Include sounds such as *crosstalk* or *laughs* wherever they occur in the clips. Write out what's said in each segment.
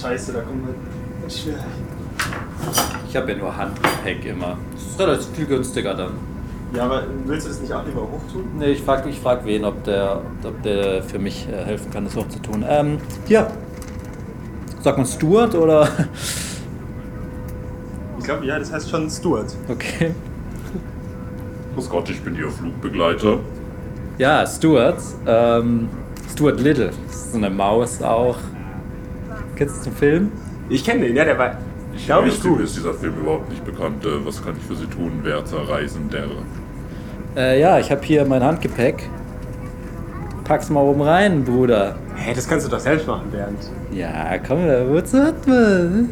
scheiße, da kommt man schwer. Ich habe ja nur Handgepäck immer. Das ist relativ viel günstiger dann. Ja, aber willst du es nicht auch lieber hochtun? Nee, ich frage ich frag wen, ob der, ob der für mich äh, helfen kann, das hochzutun. Ähm, hier. Sagt man Stuart oder? Ich glaube, ja, das heißt schon Stuart. Okay. Grüß Gott, ich bin Ihr Flugbegleiter. Ja, Stuart. Ähm, Stuart Little. Das ist so eine Maus auch. Kennst du den Film? Ich kenne den, ja, der war, Ich glaube mir ich, ist, gut. ist dieser Film überhaupt nicht bekannt. Äh, Was kann ich für Sie tun, werter Reisender? Äh, ja, ich habe hier mein Handgepäck. Pack's mal oben rein, Bruder. Hä, das kannst du doch selbst machen, Bernd. Ja, komm, wozu hat man?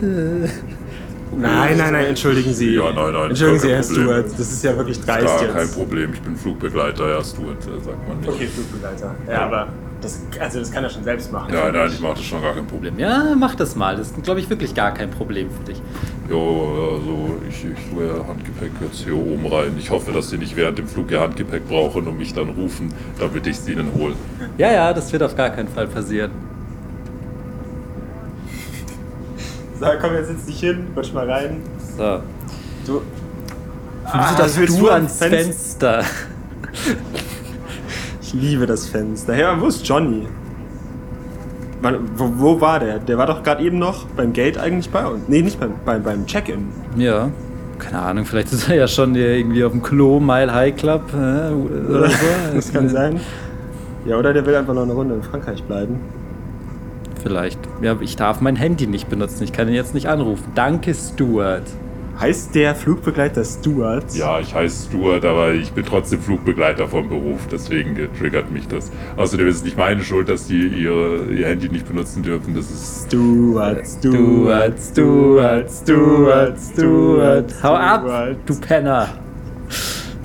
Nein, nein, nein, entschuldigen Sie. Ja, nein, nein, Entschuldigen Sie, Herr. Stuart. Das ist ja wirklich dreist Gar jetzt. kein Problem, ich bin Flugbegleiter, ja, Stuart, äh, sagt man nicht. Okay, Flugbegleiter. Ja, aber das, also das kann er schon selbst machen. Nein, nein, ich mache das schon gar kein Problem. Ja, mach das mal. Das ist, glaube ich, wirklich gar kein Problem für dich. Jo, also ich, ich tue ja Handgepäck jetzt hier oben rein. Ich hoffe, dass Sie nicht während dem Flug Ihr Handgepäck brauchen und mich dann rufen, damit ich es Ihnen hole. Ja, ja, das wird auf gar keinen Fall passieren. So, komm, jetzt setz dich hin, rutsch mal rein. So. Du. Ah, das willst du am ans Fenster. Ich liebe das Fenster. Ja, wo ist Johnny? Wo, wo war der? Der war doch gerade eben noch beim Gate eigentlich bei uns. Nee, nicht beim, beim, beim Check-in. Ja. Keine Ahnung, vielleicht ist er ja schon irgendwie auf dem Klo, Mile High Club äh, oder so. *laughs* Das kann sein. Ja, oder der will einfach noch eine Runde in Frankreich bleiben. Vielleicht. Ja, ich darf mein Handy nicht benutzen. Ich kann ihn jetzt nicht anrufen. Danke, Stuart. Heißt der Flugbegleiter Stuart? Ja, ich heiße Stuart, aber ich bin trotzdem Flugbegleiter vom Beruf, deswegen triggert mich das. Außerdem ist es nicht meine Schuld, dass die ihre, ihr Handy nicht benutzen dürfen. Das ist Stuart, Stuart, Stuart, Stuart, Stuart. Hau ab, du Penner.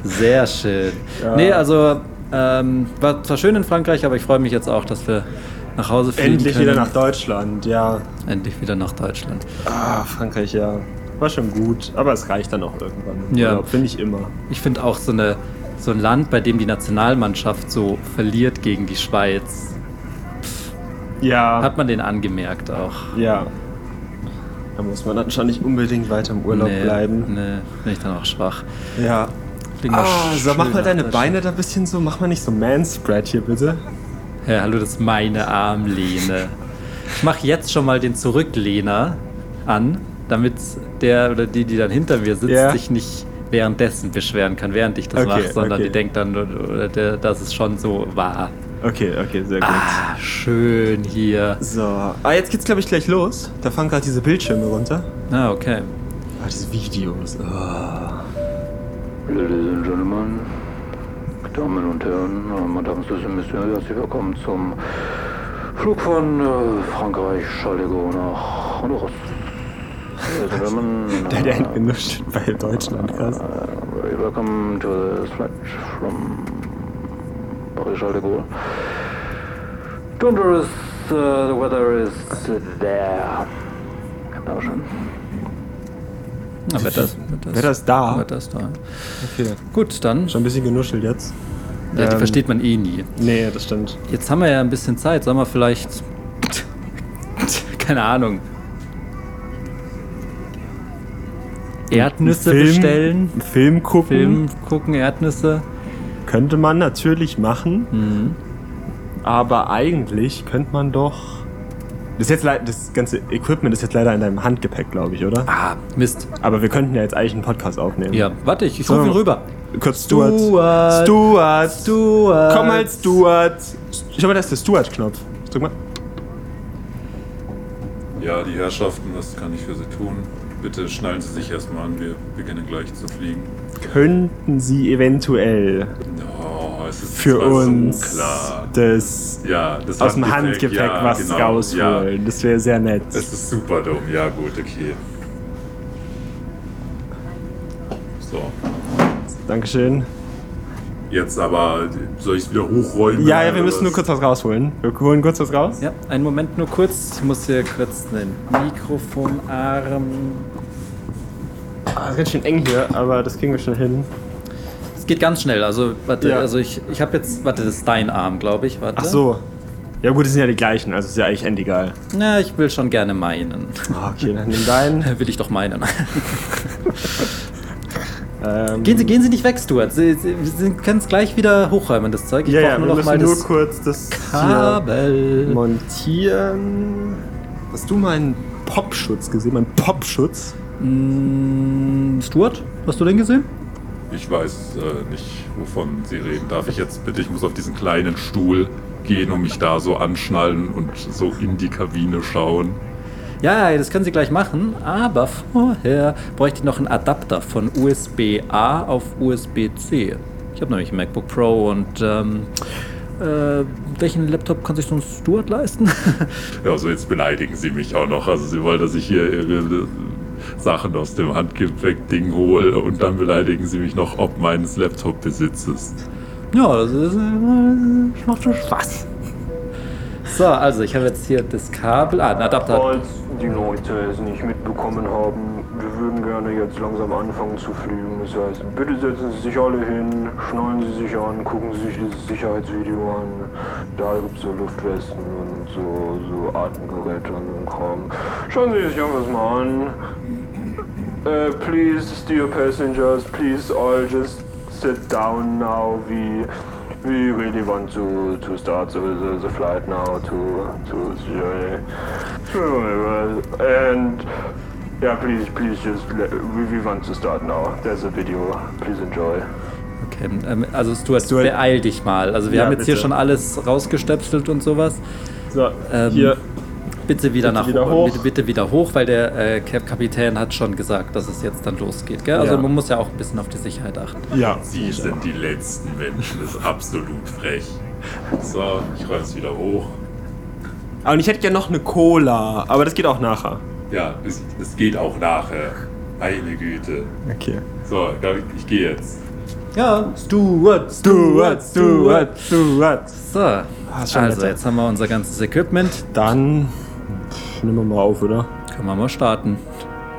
Sehr schön. Ja. Nee, also ähm, war zwar schön in Frankreich, aber ich freue mich jetzt auch, dass wir nach Hause fliegen Endlich können. wieder nach Deutschland, ja. Endlich wieder nach Deutschland. Ah, Frankreich, ja. War schon gut, aber es reicht dann auch irgendwann. Ja. Finde ich immer. Ich finde auch so, eine, so ein Land, bei dem die Nationalmannschaft so verliert gegen die Schweiz, Ja. hat man den angemerkt auch. ja. Da muss man dann schon nicht unbedingt weiter im Urlaub nee, bleiben. Nee, bin ich dann auch schwach. Ja. Ah, so, mach mal deine. Beine da ein bisschen so, mach mal nicht so Manspread hier bitte. Ja, hallo, das ist meine Armlehne. Ich mache jetzt schon mal den Zurücklehner an, damit der oder die, die dann hinter mir sitzt, Ja. sich nicht währenddessen beschweren kann, während ich das Okay, mache, sondern okay. die denkt dann, oder der, dass es schon so war. Okay, okay, sehr gut. Ah, schön hier. So. Ah, jetzt geht's glaube ich gleich los. Da fahren gerade diese Bildschirme runter. Ah, okay. Ah, diese Videos. Ah. Ladies and Gentlemen, Damen und Herren, Madame et Messieurs, herzlich willkommen zum Flug von äh, Frankreich, Charles de Gaulle nach Honduras. Gentlemen, Der hat ja äh, genuscht bei Deutschland, krass. very welcome to this flight from Paris Charles de Gaulle. Don't worry, uh, the weather is there. Dankeschön. Na, Wetter ist, Wetter Wetter ist da. Wetter ist da. Okay. Gut, dann. Schon ein bisschen genuschelt jetzt. Ja, die Ähm, versteht man eh nie. Nee, das stimmt. Jetzt haben wir ja ein bisschen Zeit. Sollen wir vielleicht. *laughs* Keine Ahnung. Erdnüsse Film, bestellen. Film gucken. Film gucken, Erdnüsse. Könnte man natürlich machen. Mhm. Aber eigentlich könnte man doch. Das, ist jetzt das ganze Equipment ist jetzt leider in deinem Handgepäck, glaube ich, oder? Ah, Mist. Aber wir könnten ja jetzt eigentlich einen Podcast aufnehmen. Ja, warte, ich, ich So. rufe ihn rüber. Kurz Stuart. Stuart. Stuart. Stuart. Komm halt, Stuart. Schau mal, das ist der Stuart-Knopf. Drück mal. Ja, die Herrschaften, was kann ich für Sie tun? Bitte schnallen Sie sich erstmal an, wir beginnen gleich zu fliegen. Könnten Sie eventuell Oh, es ist für uns so klar. das Ja, das aus dem Handgepäck ja, was genau, rausholen? Ja. Das wäre sehr nett. Es ist super dumm, ja gut, okay. So, Dankeschön. jetzt aber, soll ich es wieder hochräumen? Ja, ja, wir müssen nur kurz was rausholen. Wir holen kurz was raus. Ja, einen Moment nur kurz. Ich muss hier kurz den Mikrofonarm. Ah, ist ganz schön eng hier, aber das kriegen wir schon hin. Es geht ganz schnell. Also, warte, Ja. also ich, ich habe jetzt. Warte, das ist dein Arm, glaube ich. Warte. Ach so. Ja gut, das sind ja die gleichen, also ist ja eigentlich endegal. Na, ich will schon gerne meinen. Ah, okay, dann nimm deinen. *laughs* Will ich doch meinen. Ähm, *laughs* *laughs* Gehen Sie, gehen Sie nicht weg, Stuart. Sie, Sie, Sie können es gleich wieder hochräumen, das Zeug. Ich ja, ja, wir nur noch müssen mal nur kurz das Kabel. montieren. Hast du meinen Popschutz gesehen? Mein Popschutz? Mm, Stuart, hast du den gesehen? Ich weiß äh, nicht, wovon Sie reden. Darf ich jetzt bitte, ich muss auf diesen kleinen Stuhl gehen und mich da so anschnallen und so in die Kabine schauen. Ja, das können Sie gleich machen, aber vorher bräuchte ich noch einen Adapter von USB-A auf USB-C. Ich habe nämlich einen MacBook Pro und ähm, äh, welchen Laptop kann sich so ein Stuart leisten? *laughs* Ja, also jetzt beleidigen Sie mich auch noch. Also Sie wollen, dass ich hier Ihre Sachen aus dem Handgepäck-Ding hole und dann beleidigen Sie mich noch ob meines Laptop-Besitzes. ja, das, ist, äh, das macht schon Spaß. So, also ich habe jetzt hier das Kabel. Ah, ein Adapter. Falls die Leute es nicht mitbekommen haben, wir würden gerne jetzt langsam anfangen zu fliegen. Das heißt, bitte setzen Sie sich alle hin, schnallen Sie sich an, gucken Sie sich dieses Sicherheitsvideo an. Da gibt es so Luftwesten und so, so Atemgeräte und Kram. Schauen Sie sich irgendwas mal an. Uh, please, dear passengers, please all just sit down now. We we really want to to start the, the, the flight now to to the and yeah, please please just let, we, we want to start now. There's a video. Please enjoy. Okay, ähm, also Stuart, Stuart. beeil dich mal. Also wir Ja, haben jetzt hier bitte. schon alles rausgestöpselt und sowas. So, Ähm, hier. Bitte wieder Bitte nach wieder oben. hoch. Bitte, bitte wieder hoch, weil der äh, Kapitän hat schon gesagt, dass es jetzt dann losgeht. Gell? Also Ja. man muss ja auch ein bisschen auf die Sicherheit achten. Ja. Sie sind die letzten Menschen. Das ist absolut frech. So, ich räume es wieder hoch. Aber ich hätte gerne noch eine Cola, aber das geht auch nachher. Ja, es, es geht auch nachher. Meine Güte. Okay. So, ich, ich gehe jetzt. Ja, Stuart, Stuart, Stuart, Stuart. So, schon also netter. jetzt haben wir unser ganzes Equipment. Dann pff, nehmen wir mal auf, oder? Können wir mal starten.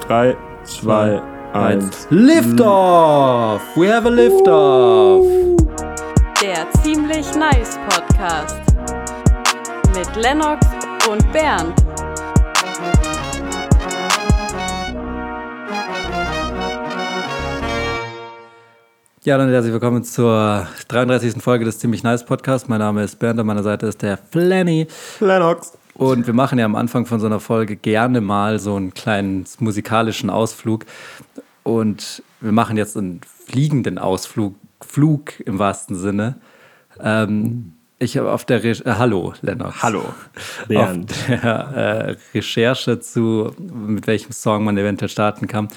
3, 2, 1. Liftoff! We have a Liftoff! Der ziemlich nice Podcast mit Lennox und Bernd. Ja, dann herzlich willkommen zur 33. Folge des Ziemlich Nice Podcasts. Mein Name ist Bernd, an meiner Seite ist der Flanny. Lennox. Und wir machen ja am Anfang von so einer Folge gerne mal so einen kleinen musikalischen Ausflug. Und wir machen jetzt einen fliegenden Ausflug, Flug im wahrsten Sinne. Ähm, ich habe auf der Re äh, Hallo, Lennart. Hallo, Bernd. Auf der äh, Recherche zu, mit welchem Song man eventuell starten kann,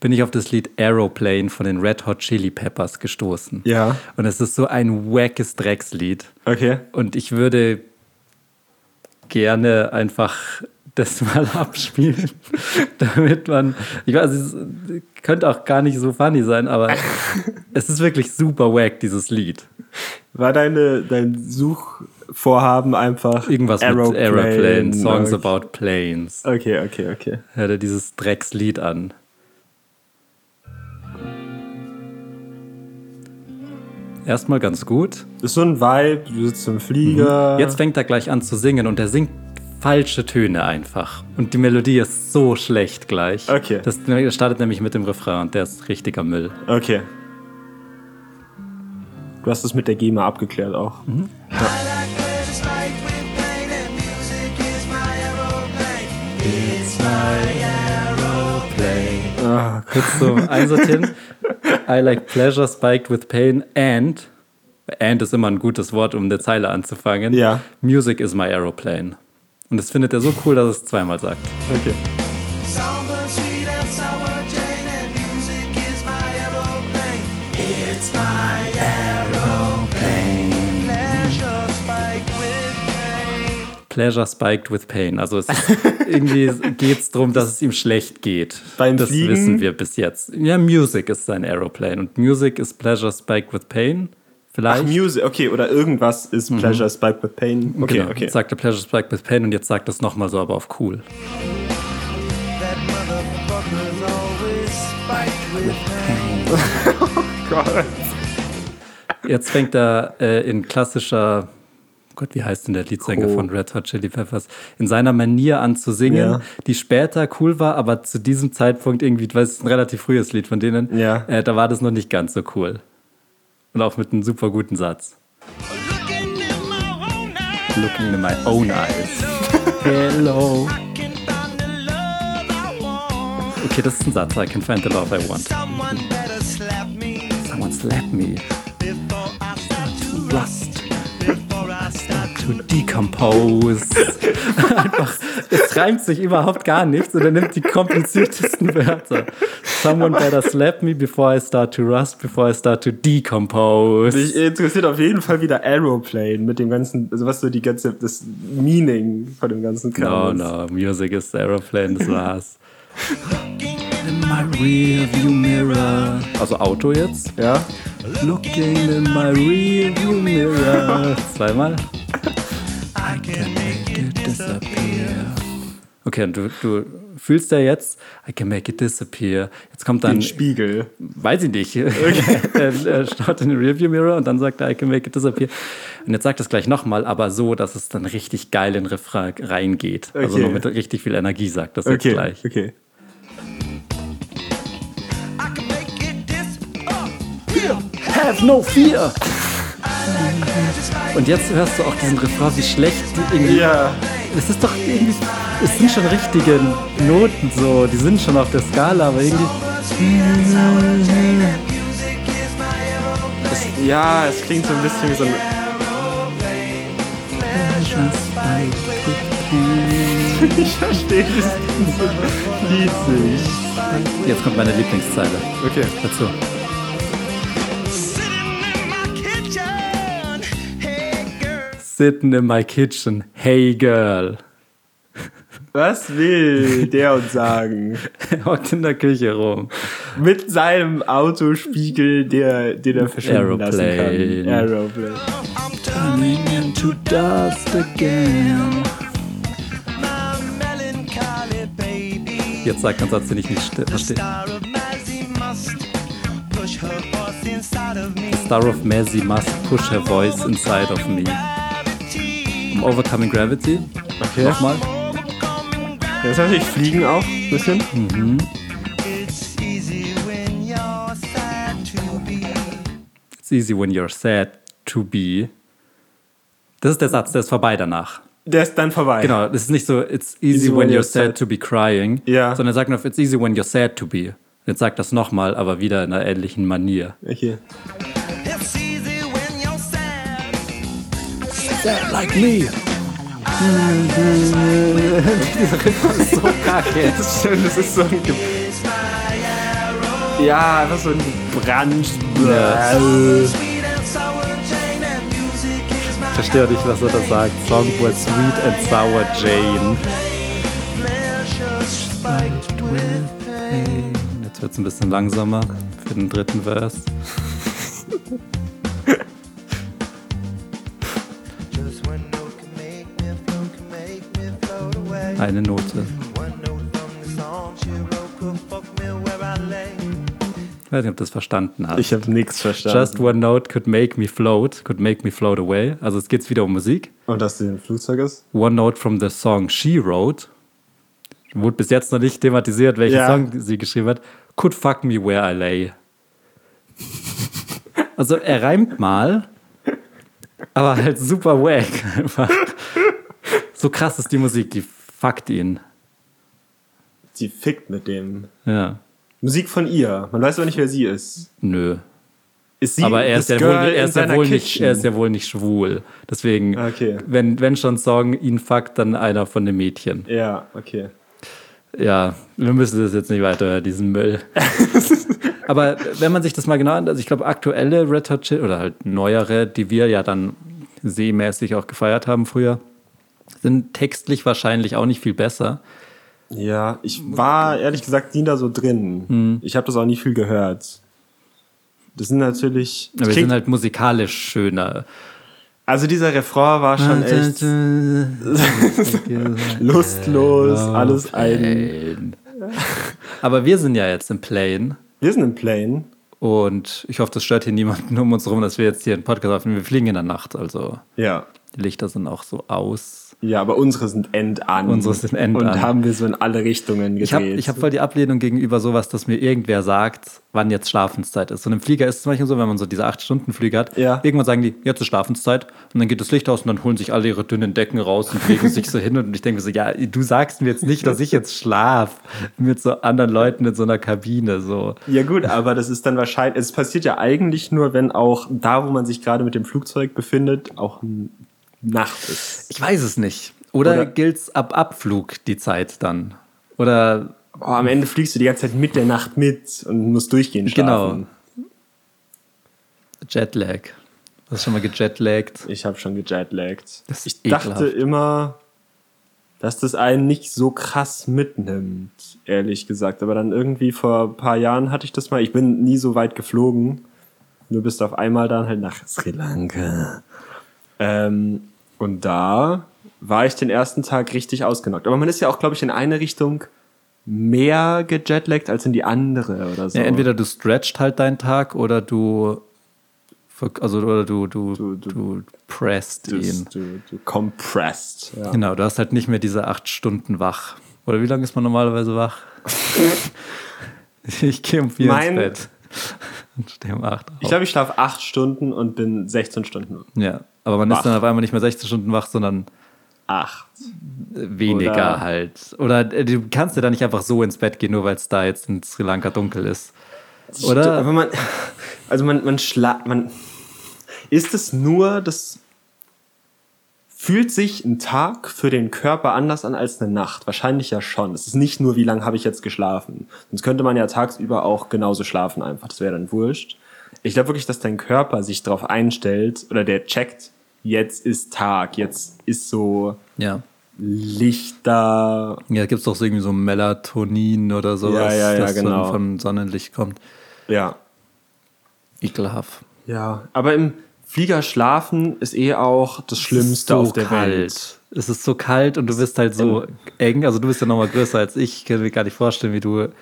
bin ich auf das Lied Aeroplane von den Red Hot Chili Peppers gestoßen. Ja. Und es ist so ein wackes Dreckslied. Okay. Und ich würde gerne einfach das *laughs* mal abspielen, *laughs* damit man, ich weiß, es könnte auch gar nicht so funny sein, aber *laughs* es ist wirklich super wack, dieses Lied. War deine, dein Suchvorhaben einfach Irgendwas mit Aeroplane, Songs okay. about planes. Okay, okay, okay. Hört er dieses Dreckslied an. Erstmal ganz gut. Ist so ein Vibe, du sitzt im Flieger. Jetzt fängt er gleich an zu singen und er singt falsche Töne einfach. Und die Melodie ist so schlecht gleich. Okay. Das startet nämlich mit dem Refrain und der ist richtiger Müll. Okay. Du hast es mit der GEMA abgeklärt auch. Ah, Kurz so einsortieren. I like pleasure spiked with pain and and ist immer ein gutes Wort, um eine Zeile anzufangen. Ja. Music is my aeroplane. Und das findet er so cool, dass es zweimal sagt. okay. Pleasure spiked with pain. Also es ist, *laughs* irgendwie geht es darum, dass es ihm schlecht geht. Beim das Fliegen? wissen wir bis jetzt. Ja, Music ist sein Aeroplane. Und Music ist Pleasure spiked with pain. Vielleicht. Ach, Music, okay, oder irgendwas ist Pleasure Spike with Pain. Okay, genau. okay. Jetzt sagte Pleasure spiked with pain und jetzt sagt es nochmal so, aber auf cool. Spiked with pain. *laughs* Jetzt fängt er äh, in klassischer Gott, wie heißt denn der Leadsänger Oh. von Red Hot Chili Peppers? In seiner Manier an zu singen, Ja. die später cool war, aber zu diesem Zeitpunkt irgendwie, weil es ist ein relativ frühes Lied von denen, Ja. äh, da war das noch nicht ganz so cool. Und auch mit einem super guten Satz. Looking in my own eyes, Looking in my own eyes. Hello. I can find the love I want. Okay, das ist ein Satz. I can find the love I want. Someone better slap me Someone slap me. before To decompose. *laughs* Einfach, es reimt sich überhaupt gar nichts und er nimmt die kompliziertesten Wörter. Someone better slap me before I start to rust, before I start to decompose. Mich interessiert auf jeden Fall wieder Aeroplane mit dem ganzen, also was so die ganze, das Meaning von dem ganzen No, Kram ist. no, Music is Aeroplane, das war's. *laughs* My rearview mirror. Also Auto jetzt. Ja? Looking in my rearview mirror. *laughs* Zweimal. I can make it disappear. Okay, und du, du fühlst ja jetzt, I can make it disappear. Jetzt kommt dann, Den Spiegel. weiß ich nicht, *laughs* er, er schaut in den Rearview Mirror und dann sagt er, I can make it disappear. Und jetzt sagt er es gleich nochmal, aber so, dass es dann richtig geil in den Refrain reingeht. Also Okay. noch mit richtig viel Energie sagt das jetzt Okay, gleich. okay. Disappear. Have no fear! Und jetzt hörst du auch diesen Refrain, wie schlecht die irgendwie. Ja. Es ist doch irgendwie. Es sind schon richtige Noten so, die sind schon auf der Skala, aber irgendwie. Es, ja, es klingt so ein bisschen wie so ein. ich verstehe dieses Lied nicht. Jetzt kommt meine Lieblingszeile Okay. dazu. Sitting in my kitchen. Hey girl. Was will der uns sagen? Er *laughs* hockt in der Küche rum. Mit seinem Autospiegel, der, den er verschwinden lassen Aeroplane. kann. Aeroplane. I'm turning into dust again. my melancholy baby. Jetzt sagt ein Satz, den ich nicht verstehe. Star of Mazzy must push her voice inside of me. Star of Mazzy must push her voice inside of me. Overcoming Gravity. Okay. Nochmal. Gravity. Das ist natürlich Fliegen auch ein bisschen. It's easy when you're sad to be. It's easy when you're sad to be. Das ist der Satz, der ist vorbei danach. Der ist dann vorbei. Genau, das ist nicht so, it's easy, when, you're sad to be crying, Ja. sondern er sagt noch, it's easy when you're sad to be. Jetzt sagt das nochmal, aber wieder in einer ähnlichen Manier. Okay. Sad like me. Dieser Rhythmus ist so kacke. Das ist schön, das ist so ein. Ge ja, einfach so ein Ich verstehe nicht, was er da sagt. Songbird Sweet and Sour Jane. with. Jetzt wird es ein bisschen langsamer für den dritten Vers. I lay. Ich weiß nicht, ob du das verstanden hast. Ich habe nichts verstanden. Just one note could make me float, could make me float away. Also es geht wieder um Musik. Und dass du ein Flugzeug ist? One note from the song she wrote. Wurde bis jetzt noch nicht thematisiert, welchen Ja. Song sie geschrieben hat. Could fuck me where I lay. Also er reimt mal, aber halt super wack. So krass ist die Musik, die fuckt ihn. Sie fickt mit dem. Ja, Musik von ihr. Man weiß aber nicht, wer sie ist. nö. Ist sie Aber er ist, ja wohl, er, ist ja wohl nicht, er ist ja wohl nicht schwul. Deswegen, Okay. wenn, wenn schon Song ihn fuckt, dann einer von den Mädchen. Ja, okay. Ja, wir müssen das jetzt nicht weiterhören, diesen Müll. *laughs* Aber wenn man sich das mal genau anschaut, also ich glaube, aktuelle Red Hot Chili oder halt neuere, die wir ja dann seemäßig auch gefeiert haben früher, sind textlich wahrscheinlich auch nicht viel besser. Ja, ich war ehrlich gesagt nie da so drin. Hm. Ich habe das auch nie viel gehört. Das sind natürlich. Aber wir sind halt musikalisch schöner. also dieser Refrain war schon echt *laughs* lustlos, alles ein. Aber wir sind ja jetzt im Plane Wir sind im Plane. und ich hoffe, das stört hier niemanden um uns herum, dass wir jetzt hier einen Podcast aufnehmen. Wir fliegen in der Nacht, also Ja. Die Lichter sind auch so aus. Ja, aber unsere sind end an. Unsere sind end Und an. haben wir so in alle Richtungen gedreht. Ich habe ich hab voll die Ablehnung gegenüber sowas, dass mir irgendwer sagt, wann jetzt Schlafenszeit ist. Und im Flieger ist es zum Beispiel so, wenn man so diese 8-Stunden-Flüge hat, Ja. irgendwann sagen die, jetzt ist Schlafenszeit. Und dann geht das Licht aus und dann holen sich alle ihre dünnen Decken raus und legen sich so hin. Und ich denke mir so, ja, du sagst mir jetzt nicht, dass ich jetzt schlaf mit so anderen Leuten in so einer Kabine. So. Ja gut, aber das ist dann wahrscheinlich, es passiert ja eigentlich nur, wenn auch da, wo man sich gerade mit dem Flugzeug befindet, auch n- Nacht ist. Ich weiß es nicht. Oder, Oder- gilt's ab Abflug die Zeit dann? Oder Oh, am Ende fliegst du die ganze Zeit mit der Nacht mit und musst durchgehend Genau. schlafen. Jetlag. Hast du schon mal gejetlaggt? Ich habe schon gejetlaggt. Ich dachte ekelhaft. immer, dass das einen nicht so krass mitnimmt, ehrlich gesagt. Aber dann irgendwie vor ein paar Jahren hatte ich das mal. Ich bin nie so weit geflogen. Nur bis auf einmal dann halt nach Sri Lanka. Ähm, und da war ich den ersten Tag richtig ausgenockt. Aber man ist ja auch, glaube ich, in eine Richtung mehr gejetlaggt als in die andere oder so. Ja, entweder du stretcht halt deinen Tag oder du also oder du du Du- du, du- presst du, ihn. du, du compressed. Ja. Genau, du hast halt nicht mehr diese acht Stunden wach. Oder wie lange ist man normalerweise wach? *laughs* ich gehe um vier Mein- ins Bett *laughs* und stehe um acht auf. Ich glaube, ich schlafe acht Stunden und bin 16 Stunden ja, aber man wach. ist dann auf einmal nicht mehr 16 Stunden wach, sondern acht. weniger Oder- halt. Oder äh, du kannst ja da nicht einfach so ins Bett gehen, nur weil es da jetzt in Sri Lanka dunkel ist. Oder? Aber man, also man, man schla man, ist es nur, das fühlt sich ein Tag für den Körper anders an als eine Nacht? Wahrscheinlich ja schon. Es ist nicht nur, wie lange habe ich jetzt geschlafen. Sonst könnte man ja tagsüber auch genauso schlafen einfach. Das wäre dann wurscht. Ich glaube wirklich, dass dein Körper sich darauf einstellt oder der checkt, jetzt ist Tag, jetzt ist so Ja. Licht da. Ja, gibt es doch so irgendwie so Melatonin oder sowas, Ja, ja, ja, das genau. dann von Sonnenlicht kommt. Ja. Ekelhaft. Ja, aber im Flieger schlafen ist eh auch das Schlimmste so auf der kalt. Welt. Es ist so kalt und du bist halt so eng. Also du bist ja nochmal größer als ich. Ich kann mir gar nicht vorstellen, wie du. Und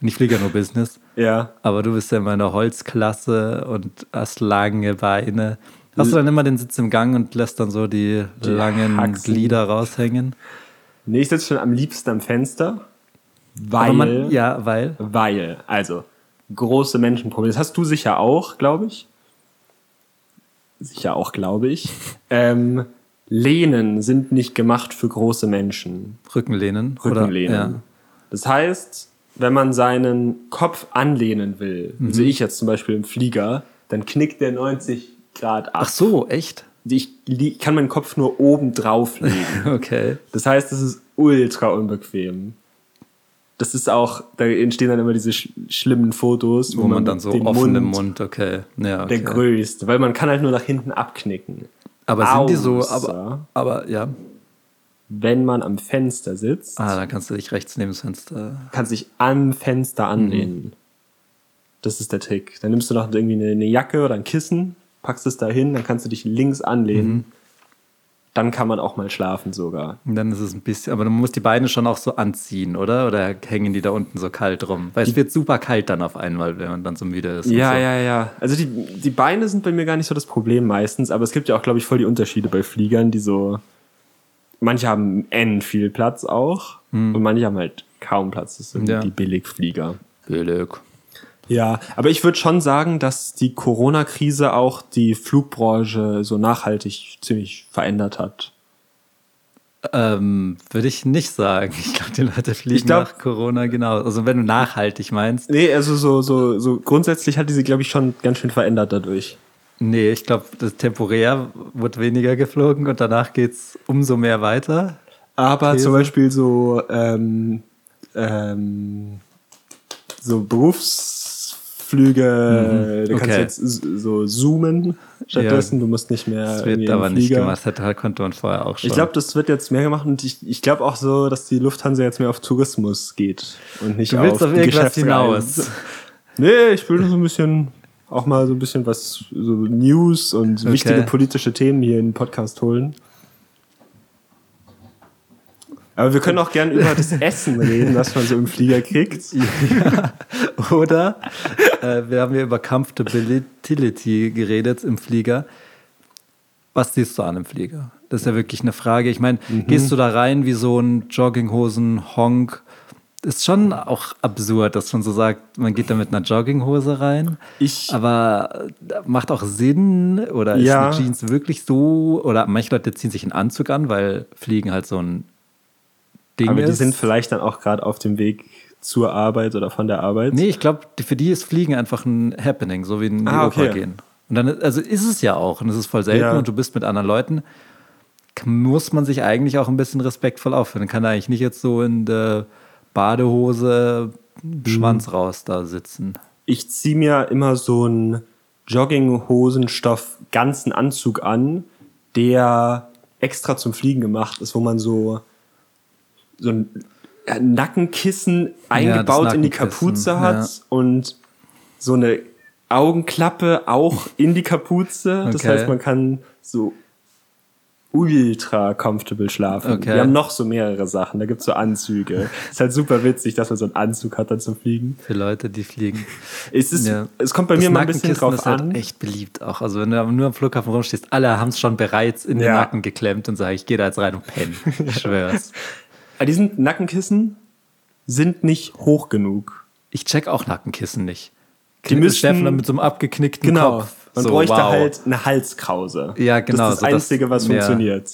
ich fliege ja nur Business. Ja. Aber du bist ja in meiner Holzklasse und hast lange Beine. Hast du dann immer den Sitz im Gang und lässt dann so die, langen Haxen. Glieder raushängen? Nee, ich sitze schon am liebsten am Fenster. Weil, man, ja, weil. weil, also, große Menschenprobleme. Das hast du sicher auch, glaube ich. Sicher auch, glaube ich. ähm, Lehnen sind nicht gemacht für große Menschen. Rückenlehnen. Rückenlehnen. Oder, ja. Das heißt, wenn man seinen Kopf anlehnen will, Mhm. so ich jetzt zum Beispiel im Flieger, dann knickt der 90 Grad ab. Ach so, echt? Ich kann meinen Kopf nur oben drauf legen. *laughs* Okay. Das heißt, es ist ultra unbequem. Das ist auch, da entstehen dann immer diese sch schlimmen Fotos, Wo man dann so offen im Mund, okay. Ja, der okay. größte, weil man kann halt nur nach hinten abknicken. Aber sind die so, Außer- aber, aber ja. Wenn man am Fenster sitzt, Ah, dann kannst du dich rechts neben das Fenster. kannst dich am Mhm. Fenster anlehnen. Das ist der Trick. Dann nimmst du noch irgendwie eine, eine Jacke oder ein Kissen, packst es da hin, dann kannst du dich links anlehnen. Mhm. Dann kann man auch mal schlafen sogar. Und dann ist es ein bisschen, aber man muss die Beine schon auch so anziehen, oder? Oder hängen die da unten so kalt rum? Weil es wird super kalt dann auf einmal, wenn man dann so müde ist. Ja, so. ja, ja. Also die, die Beine sind bei mir gar nicht so das Problem meistens, aber es gibt ja auch, glaube ich, voll die Unterschiede bei Fliegern, die so. Manche haben n viel Platz auch und manche haben halt kaum Platz. Das sind Ja. die Billigflieger. Billig. Ja, aber ich würde schon sagen, dass die Corona-Krise auch die Flugbranche so nachhaltig ziemlich verändert hat. Ähm, würde ich nicht sagen. Ich glaube, die Leute fliegen glaub- nach Corona genau. Also wenn du nachhaltig meinst. Nee, also so, so, so grundsätzlich hat die sich, glaube ich, schon ganz schön verändert dadurch. Nee, ich glaube, das temporär wird weniger geflogen und danach geht es umso mehr weiter. Aber These. zum Beispiel so, ähm, ähm, so Berufsflüge, du kannst okay. jetzt so zoomen stattdessen, du musst nicht mehr Das wird aber nicht gemacht. Das konnte man vorher auch schon. Ich glaube, das wird jetzt mehr gemacht und ich, ich glaube auch so, dass die Lufthansa jetzt mehr auf Tourismus geht und nicht du willst auf auf irgendwas hinaus. *laughs* Nee, ich will nur so ein bisschen, auch mal so ein bisschen was, so News und Okay. wichtige politische Themen hier in den Podcast holen. Aber wir können auch gern über das Essen reden, das man so im Flieger kriegt. *laughs* *laughs* Oder äh, wir haben ja über Comfortability geredet im Flieger. was siehst du an im Flieger? Das ist ja wirklich eine Frage. Ich meine, Mhm. gehst du da rein wie so ein Jogginghosen-Honk? Ist schon auch absurd, dass man so sagt, man geht da mit einer Jogginghose rein. Ich- aber äh, macht auch Sinn oder ist Ja. eine Jeans wirklich so? Oder manche Leute ziehen sich einen Anzug an, weil Fliegen halt so ein Ding Aber ist. die sind vielleicht dann auch gerade auf dem Weg zur Arbeit oder von der Arbeit. Nee, ich glaube, für die ist Fliegen einfach ein Happening, so wie in die Ah, Oper okay. gehen. Und dann, also ist es ja auch, und es ist voll selten Ja. und du bist mit anderen Leuten, muss man sich eigentlich auch ein bisschen respektvoll aufführen. Kann eigentlich nicht jetzt so in der Badehose. Schwanz raus da sitzen. Ich ziehe mir immer so einen Jogginghosenstoff ganzen Anzug an, der extra zum Fliegen gemacht ist, wo man so so ein Nackenkissen eingebaut in die Kapuze hat ja. und so eine Augenklappe auch *laughs* in die Kapuze. Das Okay. heißt, man kann so ultra comfortable schlafen. Okay. Wir haben noch so mehrere Sachen. Da gibt es so Anzüge. ist halt super witzig, dass man so einen Anzug hat dann zum Fliegen. Für Leute, die fliegen. Es, ist, Ja. es kommt bei Das mir mal ein bisschen drauf ist halt an. echt beliebt auch. Also wenn du nur am Flughafen rumstehst, alle haben es schon bereits in den Ja. Nacken geklemmt und sagen, ich gehe da jetzt rein und penne. Ich schwör's. *laughs* Aber die sind Nackenkissen sind nicht hoch genug. Ich check auch Nackenkissen nicht. Die müssten- Steffen dann mit so einem abgeknickten Genau. Kopf. Man so, bräuchte wow. halt eine Halskrause. Ja, genau, Das ist so das das- Einzige, was ja. funktioniert.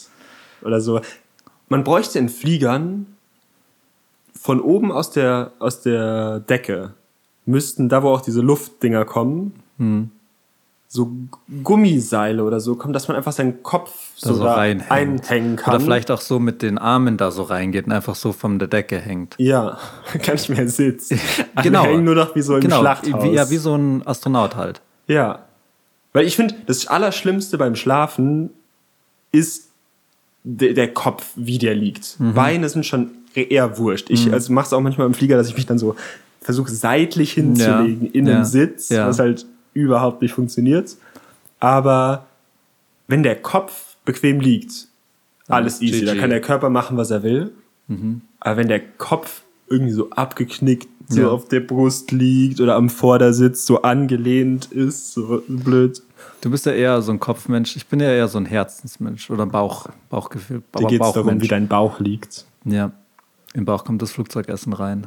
Oder so. Man bräuchte in Fliegern von oben aus der, aus der Decke müssten, da wo auch diese Luftdinger kommen, Hm. So Gummiseile oder so kommen, dass man einfach seinen Kopf da so, reinhängt. einhängen kann. Oder vielleicht auch so mit den Armen da so reingeht und einfach so von der Decke hängt. Ja, *laughs* kann ich mehr. *laughs* Alle Genau. hängen nur noch wie so im genau, Schlachthaus. Wie, ja, wie so ein Astronaut halt. Ja. Weil ich finde, das Allerschlimmste beim Schlafen ist de der Kopf, wie der liegt. Mhm. Beine sind schon eher wurscht. Ich also mache es auch manchmal im Flieger, dass ich mich dann so versuche, seitlich hinzulegen in Ja. den Sitz, Ja. was halt überhaupt nicht funktioniert. Aber wenn der Kopf bequem liegt, alles easy. GG. Da kann der Körper machen, was er will. Mhm. Aber wenn der Kopf irgendwie so abgeknickt so Ja. auf der Brust liegt oder am Vordersitz so angelehnt ist, so blöd. Du bist ja eher so ein Kopfmensch. Ich bin ja eher so ein Herzensmensch oder ein Bauch, Bauchgefühl. Dir aber geht es darum, wie dein Bauch liegt. Ja, im Bauch kommt das Flugzeugessen rein.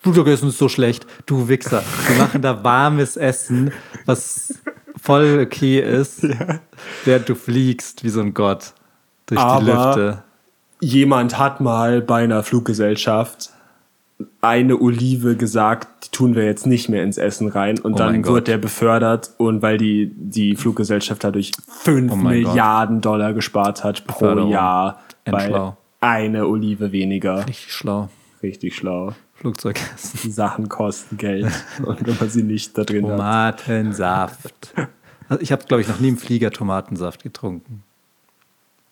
Flugzeugessen ist so schlecht. Du Wichser. Wir machen da warmes Essen, was voll okay ist, während du fliegst wie so ein Gott durch die Aber- Lüfte. Jemand hat mal bei einer Fluggesellschaft eine Olive gesagt, die tun wir jetzt nicht mehr ins Essen rein. Und Oh dann Gott. der befördert und weil die, die Fluggesellschaft dadurch 5 Oh mein Gott. Milliarden Dollar gespart hat pro. Jahr, weil eine Olive weniger. Richtig schlau. Richtig schlau. Flugzeugessen. Die Sachen kosten Geld. und wenn man sie nicht da drin hat. Tomatensaft. Also ich habe, glaube ich, noch nie im Flieger Tomatensaft getrunken.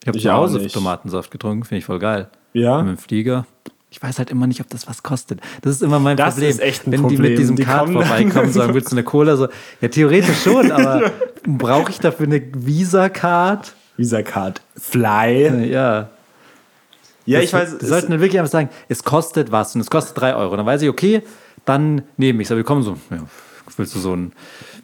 Ich habe zu auch Hause. Tomatensaft getrunken, finde ich voll geil. Ja? Im Flieger. Ich weiß halt immer nicht, ob das was kostet. Das ist immer mein Das Problem. ist echt ein Wenn die Problem. mit diesem Die Card vorbeikommen *laughs* sagen, willst du eine Cola? So, ja, theoretisch schon, *laughs* aber brauche ich dafür eine Visa-Card? Visa Card Fly. Ja. Ja, Das- ich weiß. Die es- sollten dann wirklich einfach sagen, es kostet was und es kostet drei Euro. Dann weiß ich, okay, dann nehme ich es. Aber wir kommen so, ja, willst du so einen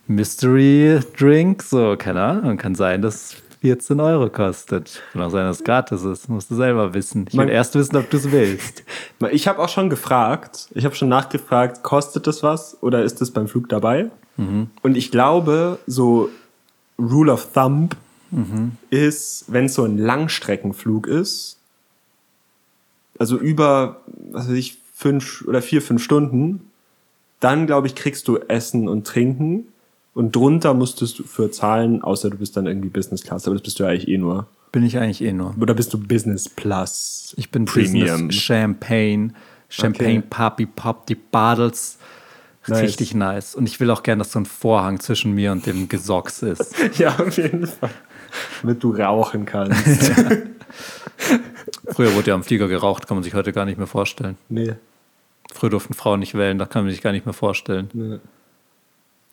Mystery-Drink? So, keine Ahnung, kann sein, dass es 14 Euro kostet. Kann auch sein, dass es gratis ist. Musst du selber wissen. Ich will erst wissen, ob du es willst. *laughs* Ich habe auch schon gefragt, ich habe schon nachgefragt, kostet das was oder ist das beim Flug dabei? Und ich glaube, so Rule of Thumb ist, wenn es so ein Langstreckenflug ist, also über, was weiß ich, fünf oder vier, fünf Stunden, dann glaube ich, kriegst du Essen und Trinken und drunter musstest du für zahlen, außer du bist dann irgendwie Business Class, aber das bist du ja eigentlich eh nur. Bin ich eigentlich eh nur. Oder bist du Business Plus? Ich bin Premium. Business Champagne. Champagne, Okay. Papi, Pop, die Bottles. Nice. Richtig nice. Und ich will auch gern, dass so ein Vorhang zwischen mir und dem Gesocks ist. *laughs* Ja, auf jeden Fall. Damit du rauchen kannst. *laughs* Früher wurde ja am Flieger geraucht, kann man sich heute gar nicht mehr vorstellen. nee. Früher durften Frauen nicht wählen, das kann man sich gar nicht mehr vorstellen. nee.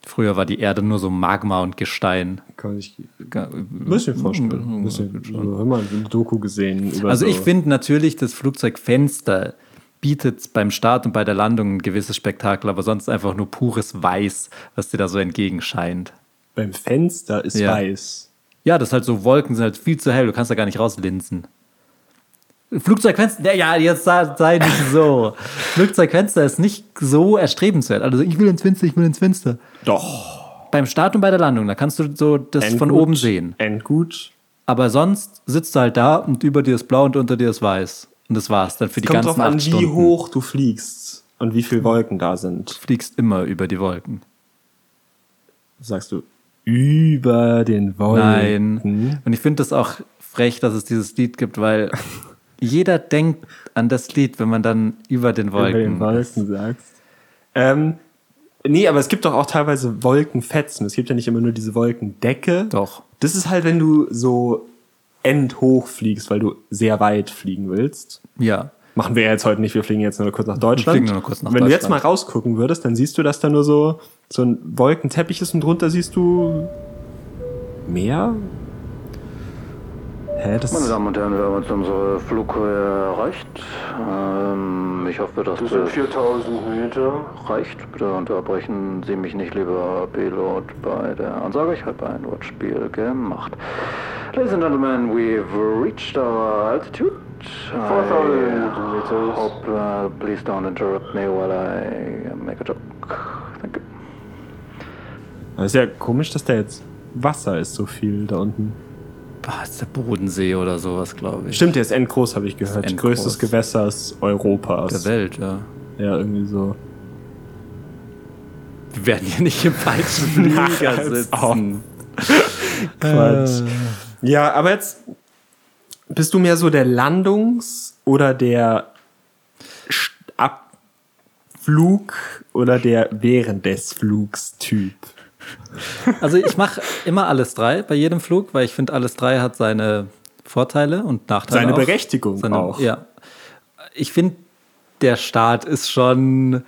Früher war die Erde nur so Magma und Gestein. Kann ich ein bisschen vorstellen. Ein bisschen, so, hör mal, eine Doku gesehen. Also so. ich finde natürlich, das Flugzeugfenster bietet beim Start und bei der Landung ein gewisses Spektakel, aber sonst einfach nur pures Weiß, was dir da so entgegenscheint. Beim Fenster ist Ja. weiß. Ja, das ist halt so, Wolken sind halt viel zu hell, du kannst da gar nicht rauslinsen. Flugzeugfenster, ja, jetzt sei, nicht so. *laughs* Flugzeugfenster ist nicht so erstrebenswert. Also ich will ins Fenster, ich will ins Fenster. Doch. Beim Start und bei der Landung, da kannst du so das von Endgut. oben sehen. Endgut. Aber sonst sitzt du halt da und über dir ist blau und unter dir ist weiß. Und das war's dann für die Kommt ganzen drauf an, acht wie Stunden. hoch du fliegst und wie viele Wolken da sind. fliegst immer über die Wolken. Sagst du über den Wolken? Nein. Und ich finde das auch frech, dass es dieses Lied gibt, weil jeder denkt an das Lied, wenn man dann über den Über Wolken. den Wolken sagst. Ähm, nee, aber es gibt doch auch teilweise Wolkenfetzen. Es gibt ja nicht immer nur diese Wolkendecke. Doch. Das ist halt, wenn du so endhoch fliegst, weil du sehr weit fliegen willst. Ja. Machen wir jetzt heute nicht, wir fliegen jetzt nur kurz nach Deutschland. fliegen nur kurz nach Wenn du jetzt mal Deutschland. rausgucken würdest, dann siehst du, dass da nur so, so ein Wolkenteppich ist und drunter siehst du Meer? Hä, das Meine Damen und Herren, wir haben jetzt unsere Flughöhe erreicht. Ähm, ich hoffe, dass Das sind das 4000 Meter. reicht. Bitte unterbrechen Sie mich nicht, lieber Pilot, bei der Ansage. Ich habe ein Wortspiel gemacht. Ladies and Gentlemen, we've reached our altitude. 4000 I meters. hope, uh, please don't interrupt me while I make a joke. Thank you. Das ist ja komisch, dass da jetzt Wasser ist, so viel da unten. Ah, ist der Bodensee oder sowas, glaube ich. Stimmt, der ist endgroß, habe ich gehört. endgroß. Größtes Gewässers Europas. Der Welt, ja. Ja, irgendwie so. Wir werden hier nicht im falschen *laughs* Flieger sitzen. *laughs* Quatsch. Ja, aber jetzt bist du mehr so der Landungs- oder der Abflug oder der während des Flugs Typ? Also ich mache immer alles drei bei jedem Flug, weil ich finde, alles drei hat seine Vorteile und Nachteile. Seine auch. Berechtigung seine, auch. Ja. Ich finde, der Start ist schon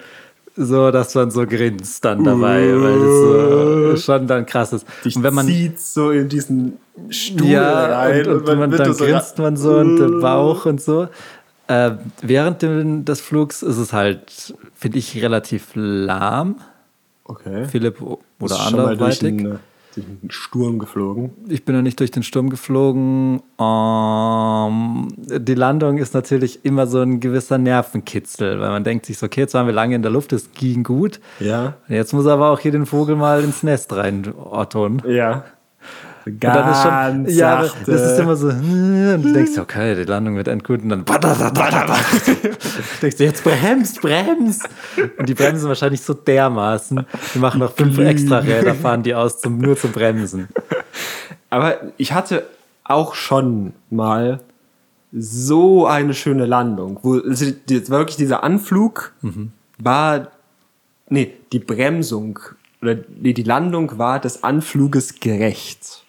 so, dass man so grinst dann dabei, weil das so schon dann krass ist. Dich und wenn man zieht so in diesen Stuhl ja, rein und, und, man, wird dann so grinst man so und der Bauch und so. Äh, während des Flugs ist es halt, finde ich, relativ lahm. Okay. Philipp oder anderweitig. Durch einen Sturm geflogen. Ich bin noch nicht durch den Sturm geflogen. Ähm, die Landung ist natürlich immer so ein gewisser Nervenkitzel, weil man denkt sich so, okay, jetzt waren wir lange in der Luft, es ging gut. Ja. Jetzt muss aber auch hier den Vogel mal ins Nest rein orton. Ja. Und dann ist Ganz schon, ja, sachte. das ist immer so, und du denkst, okay, die Landung wird endgut und dann, *laughs* du denkst, jetzt bremst, bremst. Und die bremsen wahrscheinlich so dermaßen. Die machen noch fünf extra Räder, fahren die aus zum, nur zum Bremsen. Aber ich hatte auch schon mal so eine schöne Landung, wo also das war wirklich dieser Anflug war nee, die Bremsung oder nee, die Landung war des Anfluges gerecht.